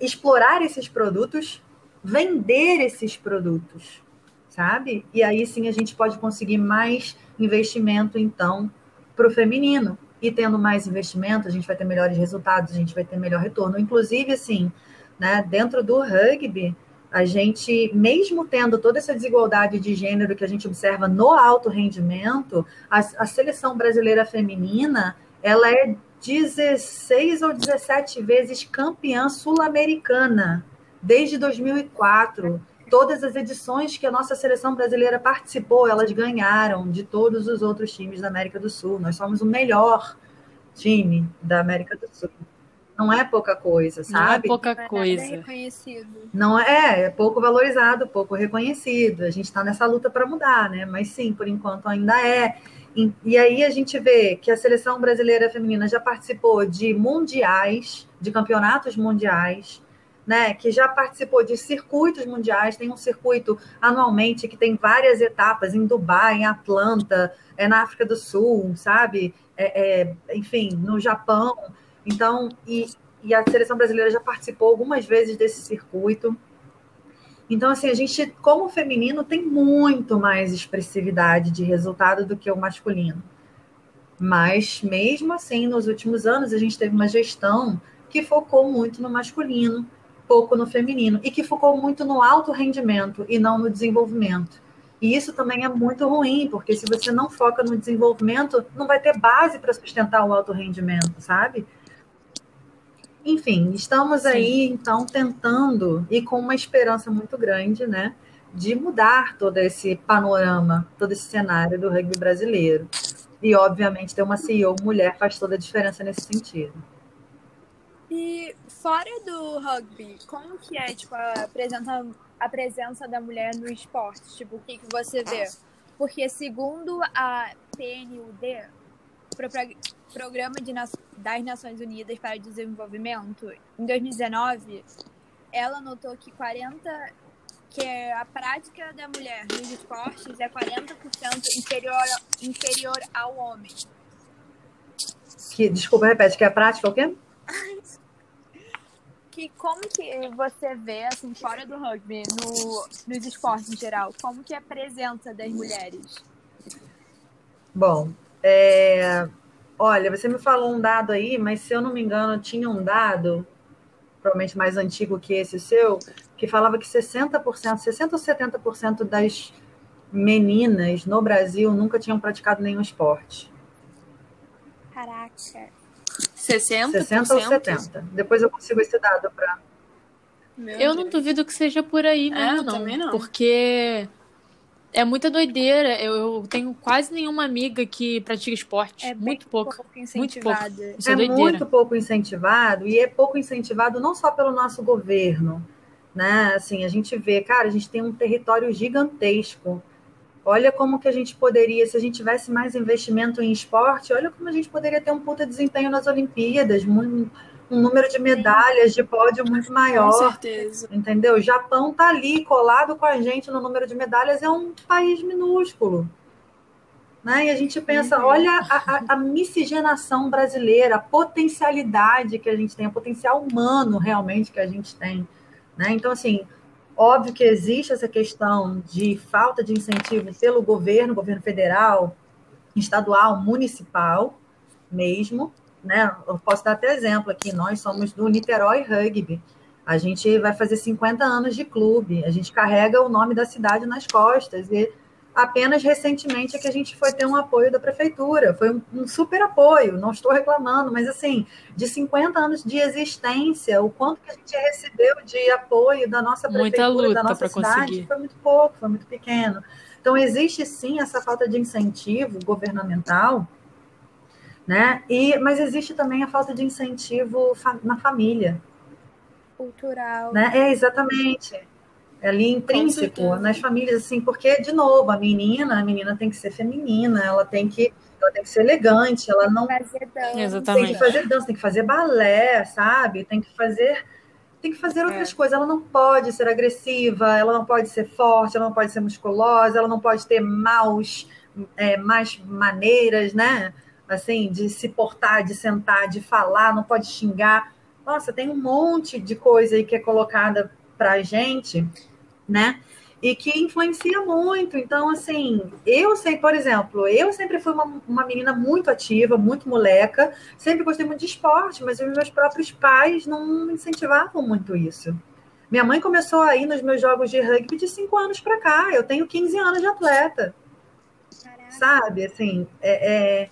explorar esses produtos, vender esses produtos, sabe? E aí sim a gente pode conseguir mais investimento, então, para o feminino. E tendo mais investimento, a gente vai ter melhores resultados, a gente vai ter melhor retorno. Inclusive, assim, né, dentro do rugby, a gente, mesmo tendo toda essa desigualdade de gênero que a gente observa no alto rendimento, a, a seleção brasileira feminina, ela é 16 ou 17 vezes campeã sul-americana desde 2004. Todas as edições que a nossa seleção brasileira participou, elas ganharam de todos os outros times da América do Sul. Nós somos o melhor time da América do Sul. Não é pouca coisa, sabe? Não é pouca coisa. Não é reconhecido. Não é, é pouco valorizado, pouco reconhecido. A gente está nessa luta para mudar, né? Mas sim, por enquanto ainda é. E, e, aí a gente vê que a seleção brasileira feminina já participou de mundiais, de campeonatos mundiais, né? Que já participou de circuitos mundiais. Tem um circuito anualmente que tem várias etapas em Dubai, em Atlanta, é na África do Sul, sabe? É, é, enfim, no Japão. Então, e, e a seleção brasileira já participou algumas vezes desse circuito. Então, assim, a gente, como feminino, tem muito mais expressividade de resultado do que o masculino. Mas, mesmo assim, nos últimos anos, a gente teve uma gestão que focou muito no masculino, pouco no feminino, e que focou muito no alto rendimento e não no desenvolvimento. E isso também é muito ruim, porque se você não foca no desenvolvimento, não vai ter base para sustentar o alto rendimento, sabe? Enfim, estamos Sim. aí, então, tentando e com uma esperança muito grande, né, de mudar todo esse panorama, todo esse cenário do rugby brasileiro. E, obviamente, ter uma CEO mulher faz toda a diferença nesse sentido. E fora do rugby, como que é, tipo, a presença, a presença da mulher no esporte? Tipo, o que, que você vê? Porque, segundo a PNUD, Programa de, das Nações Unidas para o Desenvolvimento, em 2019, ela notou que 40 que a prática da mulher nos esportes é 40% inferior, inferior ao homem. Que, desculpa, repete, que a prática é o quê? que como que você vê, assim, fora do rugby, no, nos esportes em geral, como que é a presença das mulheres? Bom, é, Olha, você me falou um dado aí, mas se eu não me engano, tinha um dado, provavelmente mais antigo que esse seu, que falava que 60%, 60% ou 70% das meninas no Brasil nunca tinham praticado nenhum esporte. Caraca. 60%? 60 ou 70. Depois eu consigo esse dado para. Eu não duvido que seja por aí, não, é, não, não. Porque é muita doideira. Eu, eu, tenho quase nenhuma amiga que pratica esporte. É muito pouco. pouco muito pouco. Isso é, é muito pouco incentivado e é pouco incentivado não só pelo nosso governo, né? Assim, a gente vê, cara, a gente tem um território gigantesco. Olha como que a gente poderia, se a gente tivesse mais investimento em esporte, olha como a gente poderia ter um puta desempenho nas Olimpíadas, muito, um número de medalhas de pódio muito maior. Com certeza. Entendeu? O Japão tá ali colado com a gente no número de medalhas, é um país minúsculo. Né? E a gente pensa, uhum. olha a, a, a, miscigenação brasileira, a potencialidade que a gente tem, o potencial humano realmente que a gente tem. Né? Então, assim, Óbvio que existe essa questão de falta de incentivo pelo governo, governo federal, estadual, municipal mesmo, né? Eu posso dar até exemplo aqui, nós somos do Niterói Rugby. A gente vai fazer 50 anos de clube, a gente carrega o nome da cidade nas costas e apenas recentemente é que a gente foi ter um apoio da prefeitura, foi um, um, super apoio, não estou reclamando, mas assim, de 50 anos de existência, o quanto que a gente recebeu de apoio da nossa prefeitura, da nossa cidade, conseguir. foi muito pouco, foi muito pequeno. Então existe sim essa falta de incentivo governamental, né? E mas existe também a falta de incentivo fa na família. Cultural. Né? É, exatamente é ali intrínseco nas famílias, assim, porque, de novo, a menina, a menina tem que ser feminina, ela tem que, ela tem que ser elegante, ela não fazer dança. Exatamente. tem que fazer dança, tem que fazer balé, sabe? Tem que fazer tem que fazer outras é. coisas. Ela não pode ser agressiva, ela não pode ser forte, ela não pode ser musculosa, ela não pode ter maus, é, mais maneiras, né? Assim, de se portar, de sentar, de falar, não pode xingar. Nossa, tem um monte de coisa aí que é colocada para a gente né? E que influencia muito. Então, assim, eu sei, por exemplo, eu sempre fui uma, uma menina muito ativa, muito moleca, sempre gostei muito de esporte, mas os meus próprios pais não incentivavam muito isso. Minha mãe começou a ir nos meus jogos de rugby de 5 anos para cá. Eu tenho 15 anos de atleta. Caraca. Sabe, assim, é, é,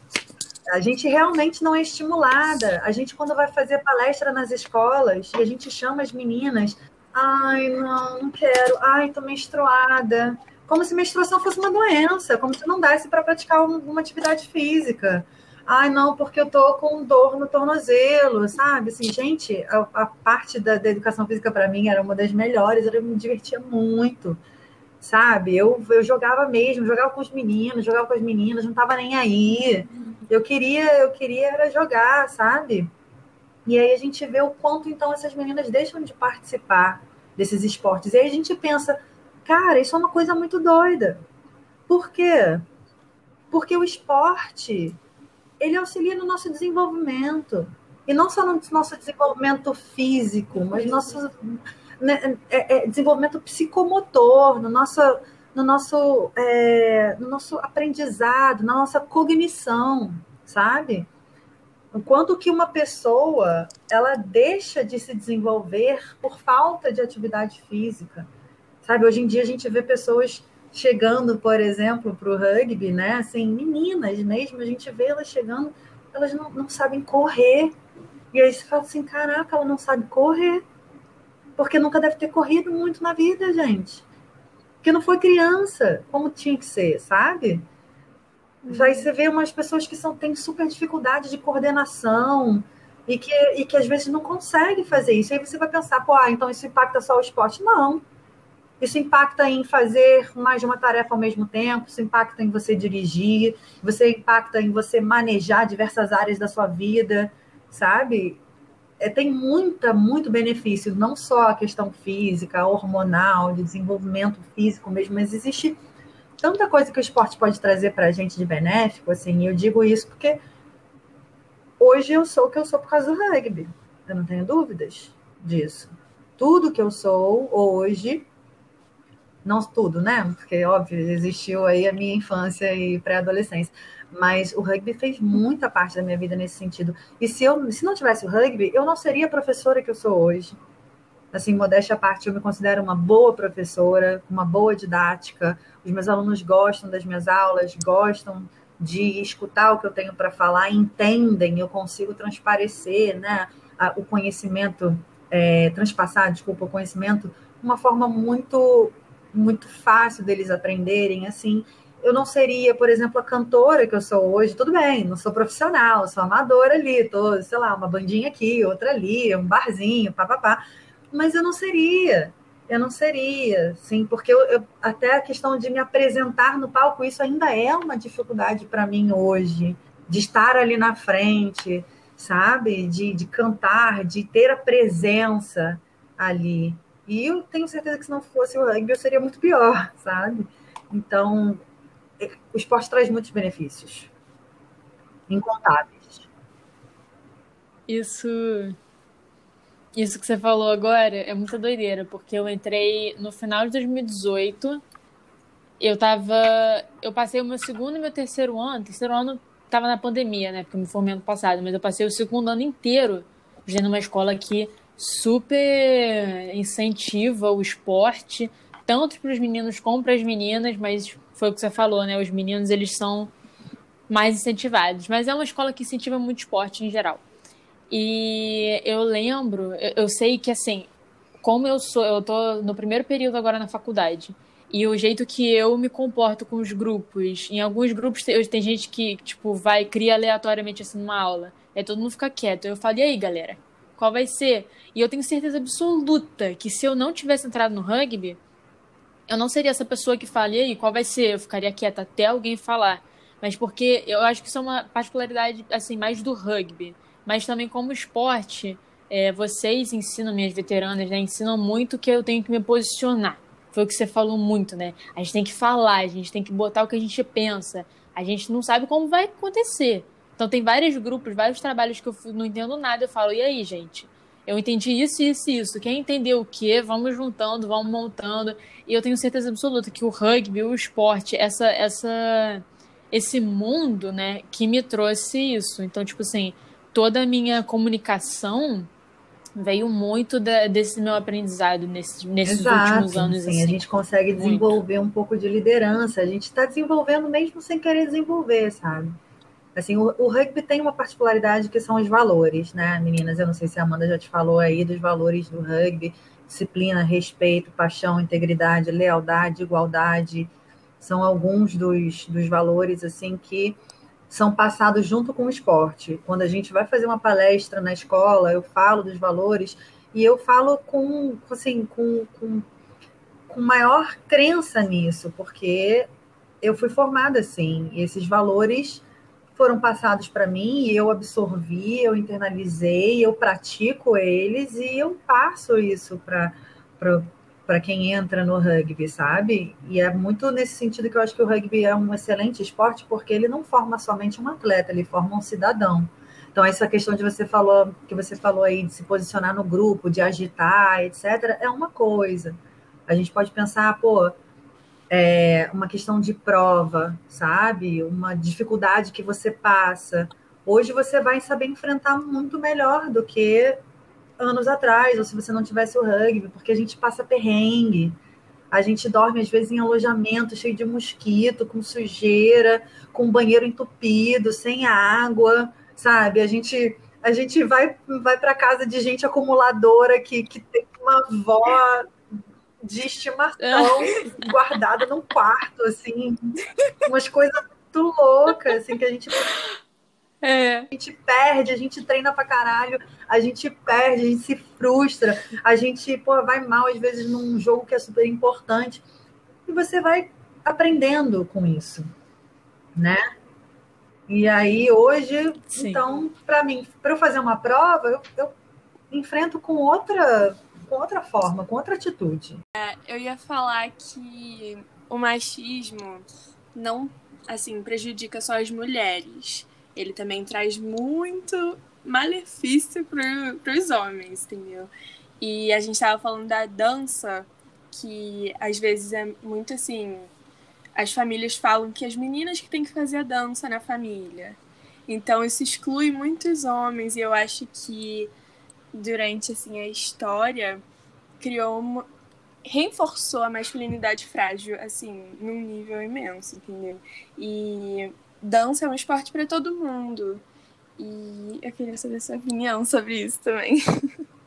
a gente realmente não é estimulada. A gente, quando vai fazer palestra nas escolas, e a gente chama as meninas Ai, não, não quero. Ai, tô menstruada. Como se menstruação fosse uma doença, como se não desse para praticar uma atividade física. Ai, não, porque eu tô com dor no tornozelo, sabe? Assim, gente, a, a parte da, da, educação física para mim era uma das melhores, eu me divertia muito, sabe? Eu, eu jogava mesmo, jogava com os meninos, jogava com as meninas, não tava nem aí. Eu queria, eu queria era jogar, sabe? E aí a gente vê o quanto então essas meninas deixam de participar desses esportes. E aí a gente pensa, cara, isso é uma coisa muito doida. Por quê? Porque o esporte ele auxilia no nosso desenvolvimento. E não só no nosso desenvolvimento físico, mas no nosso né, é, é, desenvolvimento psicomotor, no nosso, no, nosso, é, no nosso aprendizado, na nossa cognição, sabe? o quanto que uma pessoa ela deixa de se desenvolver por falta de atividade física. Sabe, hoje em dia a gente vê pessoas chegando, por exemplo, para o rugby, né? Assim, meninas mesmo, a gente vê elas chegando, elas não, não sabem correr. E aí você fala assim, caraca, ela não sabe correr. Porque nunca deve ter corrido muito na vida, gente. Porque não foi criança, como tinha que ser, sabe? Uhum. Aí você vê umas pessoas que são, têm super dificuldade de coordenação e que, e que às vezes não conseguem fazer isso. Aí você vai pensar, pô, ah, então isso impacta só o esporte. Não. Isso impacta em fazer mais de uma tarefa ao mesmo tempo, isso impacta em você dirigir, você impacta em você manejar diversas áreas da sua vida, sabe? É, tem muita, muito benefício, não só a questão física, hormonal, de desenvolvimento físico mesmo, mas existe tanta coisa que o esporte pode trazer para a gente de benéfico, assim, eu digo isso porque hoje eu sou o que eu sou por causa do rugby. Eu não tenho dúvidas disso. Tudo que eu sou hoje, não tudo, né? Porque, óbvio, existiu aí a minha infância e pré-adolescência. Mas o rugby fez muita parte da minha vida nesse sentido. E se eu se não tivesse o rugby, eu não seria a professora que eu sou hoje. Assim, modéstia à parte, eu me considero uma boa professora, uma boa didática, os meus alunos gostam das minhas aulas, gostam de escutar o que eu tenho para falar, entendem, eu consigo transparecer né, o conhecimento, é, transpassar, desculpa, o conhecimento, uma forma muito, muito fácil deles aprenderem, assim, eu não seria, por exemplo, a cantora que eu sou hoje, tudo bem, não sou profissional, sou amadora ali, tô, sei lá, uma bandinha aqui, outra ali, um barzinho, papapá, mas eu não seria, eu não seria, sim, porque eu, eu, até a questão de me apresentar no palco, isso ainda é uma dificuldade para mim hoje, de estar ali na frente, sabe? De, de cantar, de ter a presença ali. E eu tenho certeza que se não fosse o rugby, eu seria muito pior, sabe? Então, é, o esporte traz muitos benefícios. Incontáveis. Isso isso que você falou agora é muita doideira, porque eu entrei no final de 2018. Eu tava. Eu passei o meu segundo e meu terceiro ano. Terceiro ano tava na pandemia, né? Porque eu me formei ano passado, mas eu passei o segundo ano inteiro vendo uma escola que super incentiva o esporte, tanto para os meninos como para as meninas, mas foi o que você falou, né? Os meninos eles são mais incentivados, mas é uma escola que incentiva muito esporte em geral. E eu lembro, eu, sei que assim, como eu sou, eu tô no primeiro período agora na faculdade. E o jeito que eu me comporto com os grupos, em alguns grupos tem, tem gente que, tipo, vai, cria aleatoriamente assim numa aula. Aí todo mundo fica quieto. Eu falo, e aí, galera? Qual vai ser? E eu tenho certeza absoluta que se eu não tivesse entrado no rugby, eu não seria essa pessoa que fala, aí, qual vai ser? Eu ficaria quieta até alguém falar. Mas porque eu acho que isso é uma particularidade, assim, mais do rugby mas também como esporte, é, vocês ensinam, minhas veteranas, né, ensinam muito que eu tenho que me posicionar. Foi o que você falou muito, né? A gente tem que falar, a gente tem que botar o que a gente pensa. A gente não sabe como vai acontecer. Então tem vários grupos, vários trabalhos que eu não entendo nada. Eu falo, e aí, gente? Eu entendi isso, isso e isso. Quem entendeu o que, vamos juntando, vamos montando. E eu tenho certeza absoluta que o rugby, o esporte, essa, essa, esse mundo, né, que me trouxe isso. Então, tipo assim, toda a minha comunicação veio muito da, desse meu aprendizado nesse, nesses Exato, últimos anos. Sim, assim. a gente consegue desenvolver muito. um pouco de liderança. A gente está desenvolvendo mesmo sem querer desenvolver, sabe? Assim, o, o, rugby tem uma particularidade que são os valores, né, meninas? Eu não sei se a Amanda já te falou aí dos valores do rugby: disciplina, respeito, paixão, integridade, lealdade, igualdade. São alguns dos, dos valores assim que são passados junto com o esporte. Quando a gente vai fazer uma palestra na escola, eu falo dos valores e eu falo com, assim, com, com, com maior crença nisso, porque eu fui formada assim, e esses valores foram passados para mim e eu absorvi, eu internalizei, eu pratico eles e eu passo isso para para quem entra no rugby, sabe? E é muito nesse sentido que eu acho que o rugby é um excelente esporte, porque ele não forma somente um atleta, ele forma um cidadão. Então, essa questão de você falou, que você falou aí de se posicionar no grupo, de agitar, etc., é uma coisa. A gente pode pensar, pô, é uma questão de prova, sabe? Uma dificuldade que você passa. Hoje você vai saber enfrentar muito melhor do que anos atrás, ou se você não tivesse o rugby, porque a gente passa perrengue. A gente dorme, às vezes, em alojamento cheio de mosquito, com sujeira, com banheiro entupido, sem água, sabe? A gente, a gente vai, vai para casa de gente acumuladora que, que tem uma avó de estimação guardada num quarto, assim, umas coisas muito loucas, assim, que a gente é. A gente perde, a gente treina pra caralho, a gente perde, a gente se frustra, a gente pô, vai mal às vezes num jogo que é super importante. E você vai aprendendo com isso, né? E aí hoje, Sim. então, para mim, para eu fazer uma prova, eu, eu, enfrento com outra, com outra forma, com outra atitude. É, eu ia falar que o machismo não assim prejudica só as mulheres ele também traz muito malefício para os homens, entendeu? E a gente estava falando da dança, que às vezes é muito assim. As famílias falam que as meninas que têm que fazer a dança na família. Então isso exclui muitos homens e eu acho que durante assim a história criou uma, reforçou a masculinidade frágil assim num nível imenso, entendeu? E dança é um esporte para todo mundo. E eu queria saber sua opinião sobre isso também.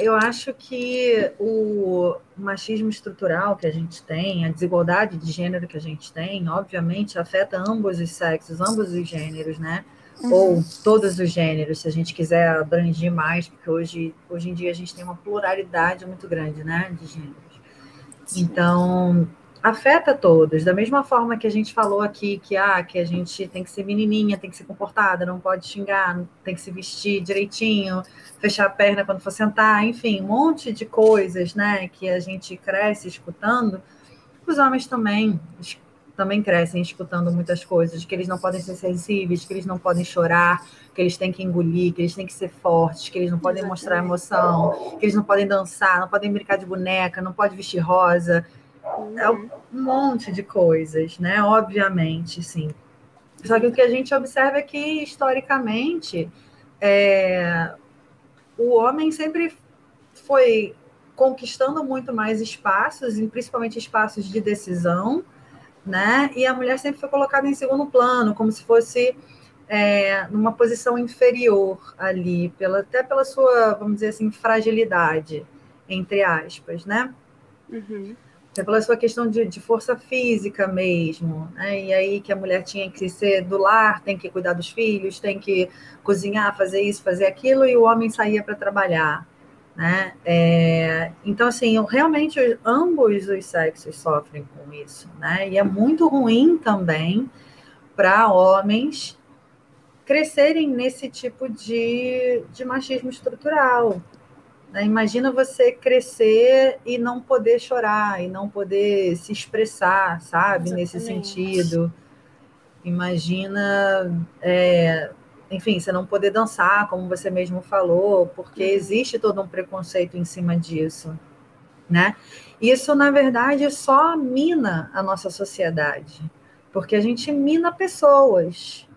Eu acho que o machismo estrutural que a gente tem, a desigualdade de gênero que a gente tem, obviamente afeta ambos os sexos, ambos os gêneros, né? Uhum. Ou todos os gêneros, se a gente quiser abranger mais, porque hoje, hoje em dia a gente tem uma pluralidade muito grande, né, de gêneros. Então, afeta todos, da mesma forma que a gente falou aqui que ah, que a gente tem que ser menininha, tem que ser comportada, não pode xingar, tem que se vestir direitinho, fechar a perna quando for sentar, enfim, um monte de coisas, né, que a gente cresce escutando. Os homens também também crescem escutando muitas coisas, que eles não podem ser sensíveis, que eles não podem chorar, que eles têm que engolir, que eles têm que ser fortes, que eles não podem Exatamente. mostrar emoção, que eles não podem dançar, não podem brincar de boneca, não podem vestir rosa. É um monte de coisas, né? Obviamente, sim. Só que o que a gente observa é que, historicamente, é, o homem sempre foi conquistando muito mais espaços, principalmente espaços de decisão, né? E a mulher sempre foi colocada em segundo plano, como se fosse é, numa posição inferior ali, pela, até pela sua, vamos dizer assim, fragilidade, entre aspas, né? Uhum. Até pela sua questão de, de força física mesmo, né? E aí que a mulher tinha que ser do lar, tem que cuidar dos filhos, tem que cozinhar, fazer isso, fazer aquilo, e o homem saía para trabalhar. Né? É, então, assim, realmente ambos os sexos sofrem com isso, né? E é muito ruim também para homens crescerem nesse tipo de, de machismo estrutural. Né? Imagina você crescer e não poder chorar, e não poder se expressar, sabe, Exatamente. nesse sentido. Imagina. É, enfim, você não poder dançar, como você mesmo falou, porque uhum. existe todo um preconceito em cima disso, né? Isso, na verdade, só mina a nossa sociedade, porque a gente mina pessoas.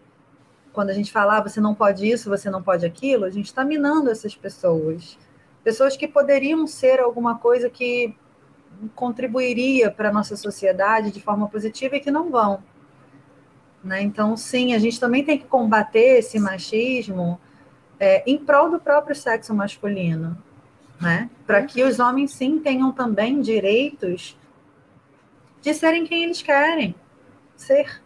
Quando a gente fala, ah, você não pode isso, você não pode aquilo, a gente está minando essas pessoas. Pessoas que poderiam ser alguma coisa que contribuiria para a nossa sociedade de forma positiva e que não vão. Né? Então, sim, a gente também tem que combater esse machismo é, em prol do próprio sexo masculino, né? para que os homens, sim, tenham também direitos de serem quem eles querem ser,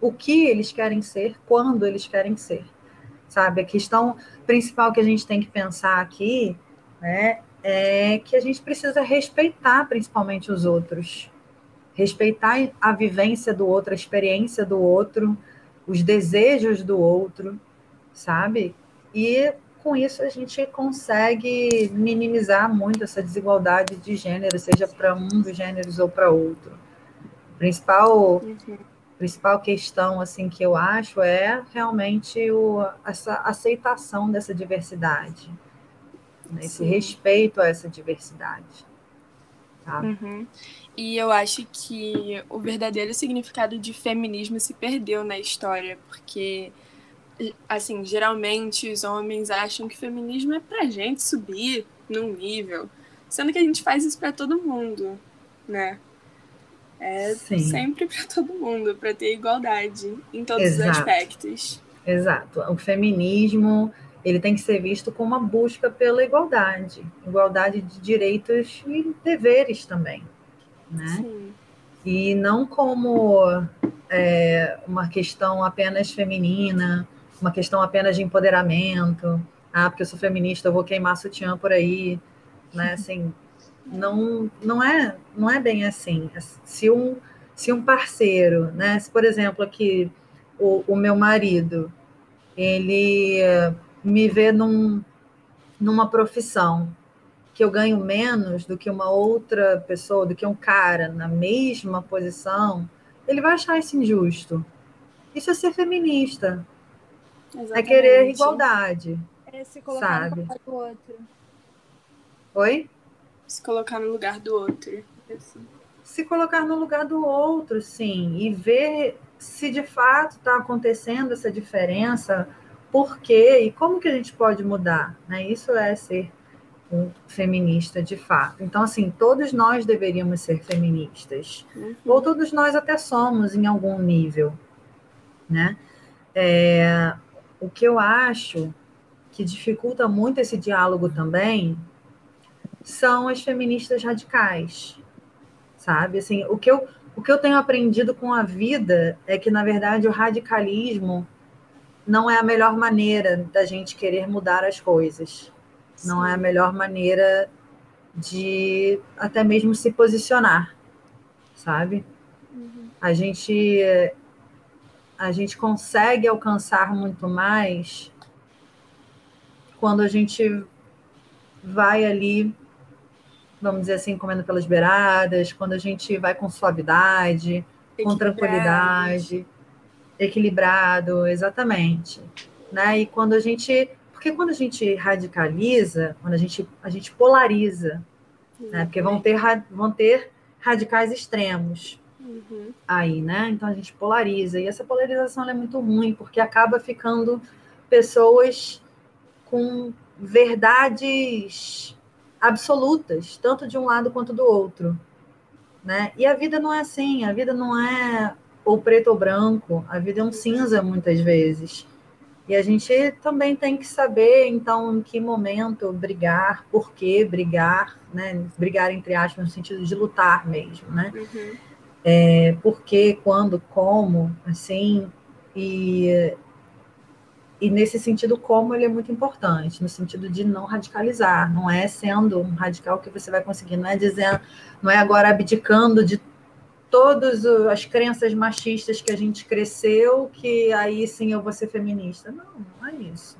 o que eles querem ser, quando eles querem ser. Sabe, a questão principal que a gente tem que pensar aqui né, é que a gente precisa respeitar principalmente os outros respeitar a vivência do outro, a experiência do outro, os desejos do outro, sabe? E com isso a gente consegue minimizar muito essa desigualdade de gênero, seja para um dos gêneros ou para outro. Principal, uhum. principal questão assim que eu acho é realmente o, essa aceitação dessa diversidade, né? esse respeito a essa diversidade. Tá? Uhum. E eu acho que o verdadeiro significado de feminismo se perdeu na história, porque, assim, geralmente os homens acham que feminismo é pra gente subir num nível, sendo que a gente faz isso para todo mundo, né? É Sim. sempre para todo mundo, para ter igualdade em todos Exato. os aspectos. Exato. O feminismo ele tem que ser visto como uma busca pela igualdade, igualdade de direitos e deveres também, né? Sim. E não como é, uma questão apenas feminina, uma questão apenas de empoderamento. Ah, porque eu sou feminista, eu vou queimar sutiã por aí, né? Assim, não, não é, não é bem assim. Se um, se um parceiro, né? Se por exemplo aqui o, o meu marido, ele me ver num, numa profissão que eu ganho menos do que uma outra pessoa, do que um cara na mesma posição, ele vai achar isso injusto. Isso é ser feminista. Exatamente. É querer igualdade. É se colocar sabe? no lugar do outro. Oi? Se colocar no lugar do outro. Se colocar no lugar do outro, sim. E ver se de fato está acontecendo essa diferença por quê e como que a gente pode mudar, né? Isso é ser um feminista de fato. Então, assim, todos nós deveríamos ser feministas, uhum. ou todos nós até somos em algum nível, né? É, o que eu acho que dificulta muito esse diálogo também são as feministas radicais, sabe? Assim, o que eu o que eu tenho aprendido com a vida é que, na verdade, o radicalismo não é a melhor maneira da gente querer mudar as coisas. Sim. Não é a melhor maneira de até mesmo se posicionar, sabe? Uhum. A gente a gente consegue alcançar muito mais quando a gente vai ali, vamos dizer assim, comendo pelas beiradas, quando a gente vai com suavidade, com tranquilidade, equilibrado, exatamente. Né? E quando a gente. Porque quando a gente radicaliza, quando a gente, a gente polariza, né? Porque vão ter, vão ter radicais extremos uhum. aí, né? Então a gente polariza. E essa polarização é muito ruim, porque acaba ficando pessoas com verdades absolutas, tanto de um lado quanto do outro. Né? E a vida não é assim, a vida não é ou preto ou branco, a vida é um cinza muitas vezes. E a gente também tem que saber, então, em que momento brigar, por que brigar, né? Brigar, entre aspas, no sentido de lutar mesmo, né? Uhum. É, por que, quando, como, assim. E, e nesse sentido, como ele é muito importante, no sentido de não radicalizar. Não é sendo um radical que você vai conseguir, não é dizendo, não é agora abdicando de todas as crenças machistas que a gente cresceu, que aí sim eu vou ser feminista. Não, não é isso.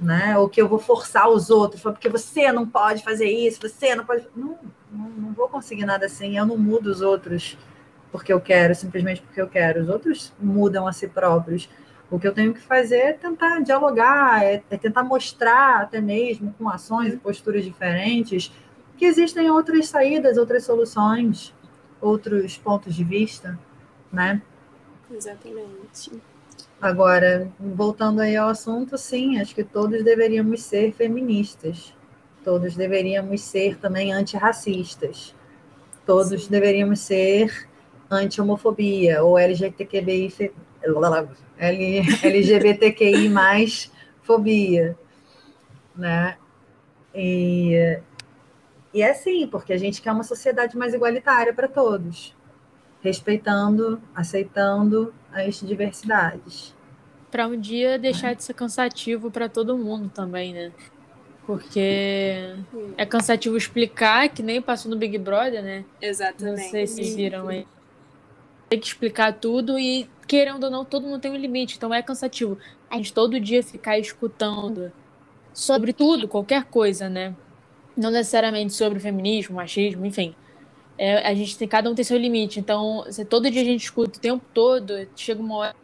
Né? Ou que eu vou forçar os outros, porque você não pode fazer isso, você não pode. Não, não, não vou conseguir nada assim. Eu não mudo os outros porque eu quero, simplesmente porque eu quero. Os outros mudam a si próprios. O que eu tenho que fazer é tentar dialogar, é, é tentar mostrar até mesmo com ações e posturas diferentes que existem outras saídas, outras soluções outros pontos de vista, né? Exatamente. Agora, voltando aí ao assunto, sim, acho que todos deveríamos ser feministas. Todos deveríamos ser também antirracistas. Todos sim. deveríamos ser anti-homofobia ou LGBTQI, LGBTQI mais fobia, né? E e é sim, porque a gente quer uma sociedade mais igualitária para todos, respeitando, aceitando as diversidades. Para um dia deixar de ser cansativo para todo mundo também, né? Porque é cansativo explicar, que nem passou no Big Brother, né? Exatamente. Não sei se viram aí. Tem que explicar tudo e, querendo ou não, todo mundo tem um limite, então é cansativo. A gente todo dia ficar escutando sobre tudo, qualquer coisa, né? Não necessariamente sobre feminismo, machismo, enfim. É, a gente tem, cada um tem seu limite. Então, se todo dia a gente escuta o tempo todo, chega uma hora.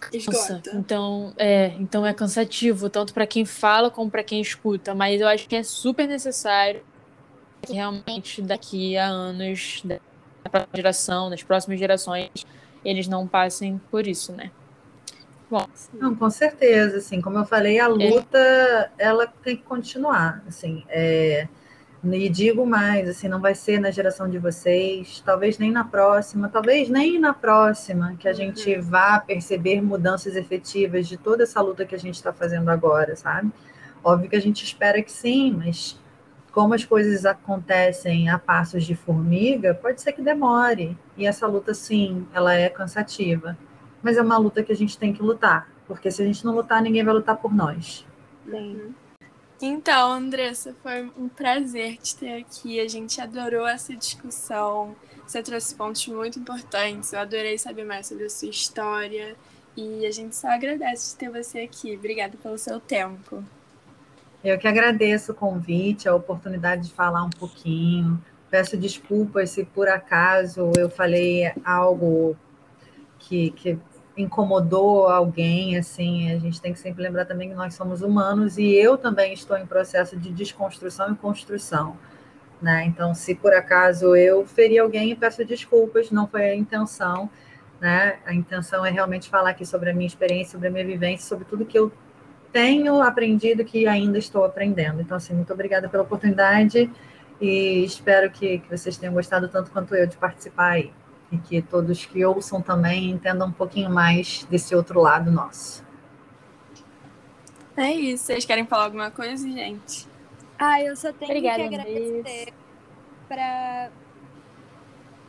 Cansa. Então, é, então é cansativo, tanto para quem fala como para quem escuta. Mas eu acho que é super necessário que realmente daqui a anos, da geração, das próximas gerações, eles não passem por isso, né? Bom, não, com certeza, assim, como eu falei, a é. luta é. ela tem que continuar, assim, é, e digo mais, assim, não vai ser na geração de vocês, talvez nem na próxima, talvez nem na próxima que a gente uhum. vá perceber mudanças efetivas de toda essa luta que a gente está fazendo agora, sabe? Óbvio que a gente espera que sim, mas como as coisas acontecem a passos de formiga, pode ser que demore. E essa luta, sim, ela é cansativa mas é uma luta que a gente tem que lutar, porque se a gente não lutar, ninguém vai lutar por nós. Uhum. Então, Andressa, foi um prazer te ter aqui. A gente adorou essa discussão. Você trouxe pontos muito importantes. Eu adorei saber mais sobre a sua história. E a gente só agradece de ter você aqui. Obrigada pelo seu tempo. Eu que agradeço o convite, a oportunidade de falar um pouquinho. Peço desculpas se por acaso eu falei algo que, que incomodou alguém, assim, a gente tem que sempre lembrar também que nós somos humanos e eu também estou em processo de desconstrução e construção, né? Então, se por acaso eu feri alguém, peço desculpas, não foi a intenção, né? A intenção é realmente falar aqui sobre a minha experiência, sobre a minha vivência, sobre tudo que eu tenho aprendido que ainda estou aprendendo. Então, assim, muito obrigada pela oportunidade e espero que, que vocês tenham gostado tanto quanto eu de participar aí e que todos que ouçam também entendam um pouquinho mais desse outro lado nosso. É isso. Vocês querem falar alguma coisa, gente? Ah, eu só tenho Obrigada, que agradecer para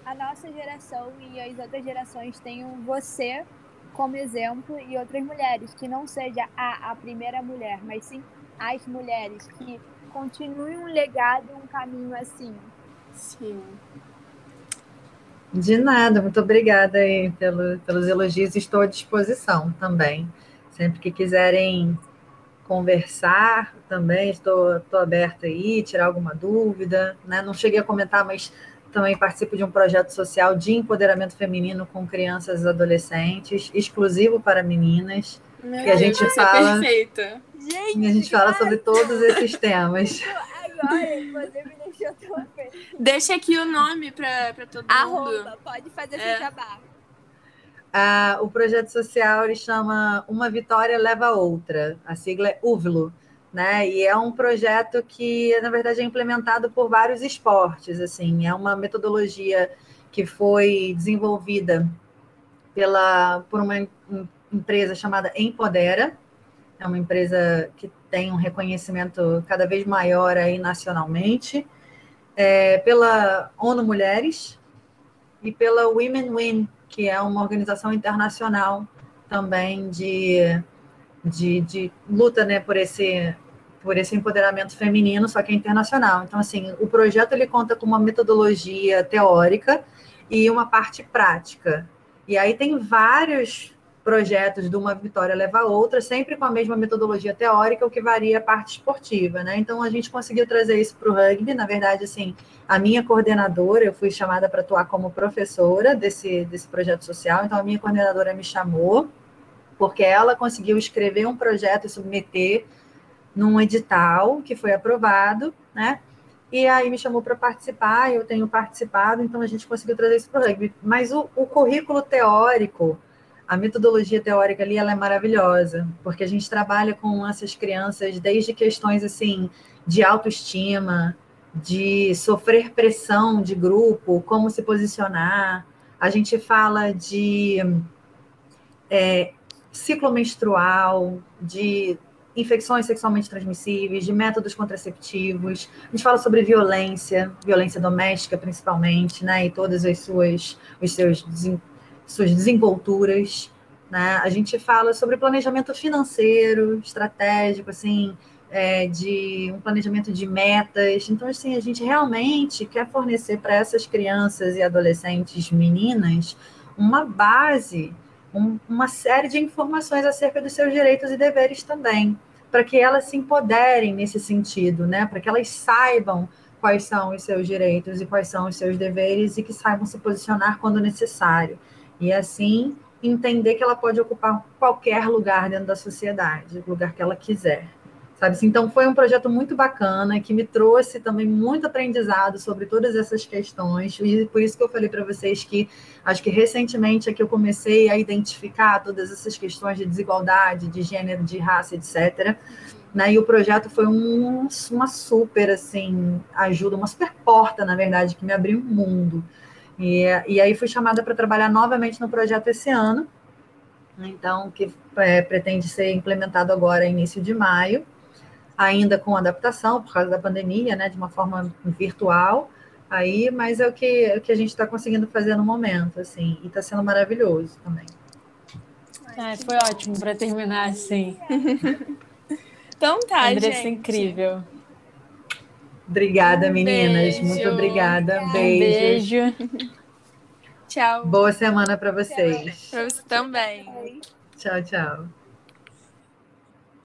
a nossa geração e as outras gerações tenham você como exemplo e outras mulheres, que não seja a, a primeira mulher, mas sim as mulheres que continuem um legado, um caminho assim. Sim. De nada, muito obrigada aí pelo, pelos elogios. Estou à disposição também. Sempre que quiserem conversar também, estou, estou aberta aí, tirar alguma dúvida. Né? Não cheguei a comentar, mas também participo de um projeto social de empoderamento feminino com crianças e adolescentes, exclusivo para meninas. Meu que a gente Deus, fala. Perfeita. Gente, E a gente fala sobre todos esses temas. agora Deixa aqui o nome pra todo mundo. Arroba, pode fazer É. seu jabá. Ah, o projeto social ele chama Uma Vitória Leva a Outra. A sigla é UVLO. Né? E é um projeto que, na verdade, é implementado por vários esportes. Assim, é uma metodologia que foi desenvolvida pela, por uma em- empresa chamada Empodera. É uma empresa que tem um reconhecimento cada vez maior aí nacionalmente. É, pela ONU Mulheres e pela Women Win, que é uma organização internacional também de, de, de luta né, por, esse, por esse empoderamento feminino, só que é internacional. Então, assim, o projeto ele conta com uma metodologia teórica e uma parte prática. E aí tem vários projetos de uma vitória leva a outra, sempre com a mesma metodologia teórica, o que varia a parte esportiva, né? Então a gente conseguiu trazer isso para o rugby. Na verdade, assim, a minha coordenadora, eu fui chamada para atuar como professora desse, desse projeto social, então a minha coordenadora me chamou, porque ela conseguiu escrever um projeto e submeter num edital que foi aprovado, né? E aí me chamou para participar, eu tenho participado, então a gente conseguiu trazer isso para o rugby. Mas o, o currículo teórico, a metodologia teórica ali, ela é maravilhosa, porque a gente trabalha com essas crianças desde questões assim de autoestima, de sofrer pressão de grupo, como se posicionar. A gente fala de é, ciclo menstrual, de infecções sexualmente transmissíveis, de métodos contraceptivos. A gente fala sobre violência, violência doméstica principalmente, né, e todas as suas os seus desen, suas desenvolturas, né? A gente fala sobre planejamento financeiro, estratégico, assim, é, de um planejamento de metas. Então, assim, a gente realmente quer fornecer para essas crianças e adolescentes meninas uma base, um, uma série de informações acerca dos seus direitos e deveres também, para que elas se empoderem nesse sentido, né? Para que elas saibam quais são os seus direitos e quais são os seus deveres e que saibam se posicionar quando necessário. E assim entender que ela pode ocupar qualquer lugar dentro da sociedade, o lugar que ela quiser. Sabe? Então foi um projeto muito bacana que me trouxe também muito aprendizado sobre todas essas questões e por isso que eu falei para vocês que acho que recentemente é que eu comecei a identificar todas essas questões de desigualdade, de gênero, de raça, etc. Né? E o projeto foi um, uma super assim ajuda, uma super porta, na verdade, que me abriu um mundo. E, e aí fui chamada para trabalhar novamente no projeto esse ano, então que é, pretende ser implementado agora início de maio ainda com adaptação por causa da pandemia, né, de uma forma virtual, aí, mas é o que, é o que a gente está conseguindo fazer no momento, assim, e está sendo maravilhoso também. Ai, foi ótimo para terminar assim. Então tá, Andressa gente. incrível. Obrigada, meninas, beijo. muito obrigada, Um beijo. beijo. Tchau. Boa semana para vocês. Pra você também. Tchau, tchau.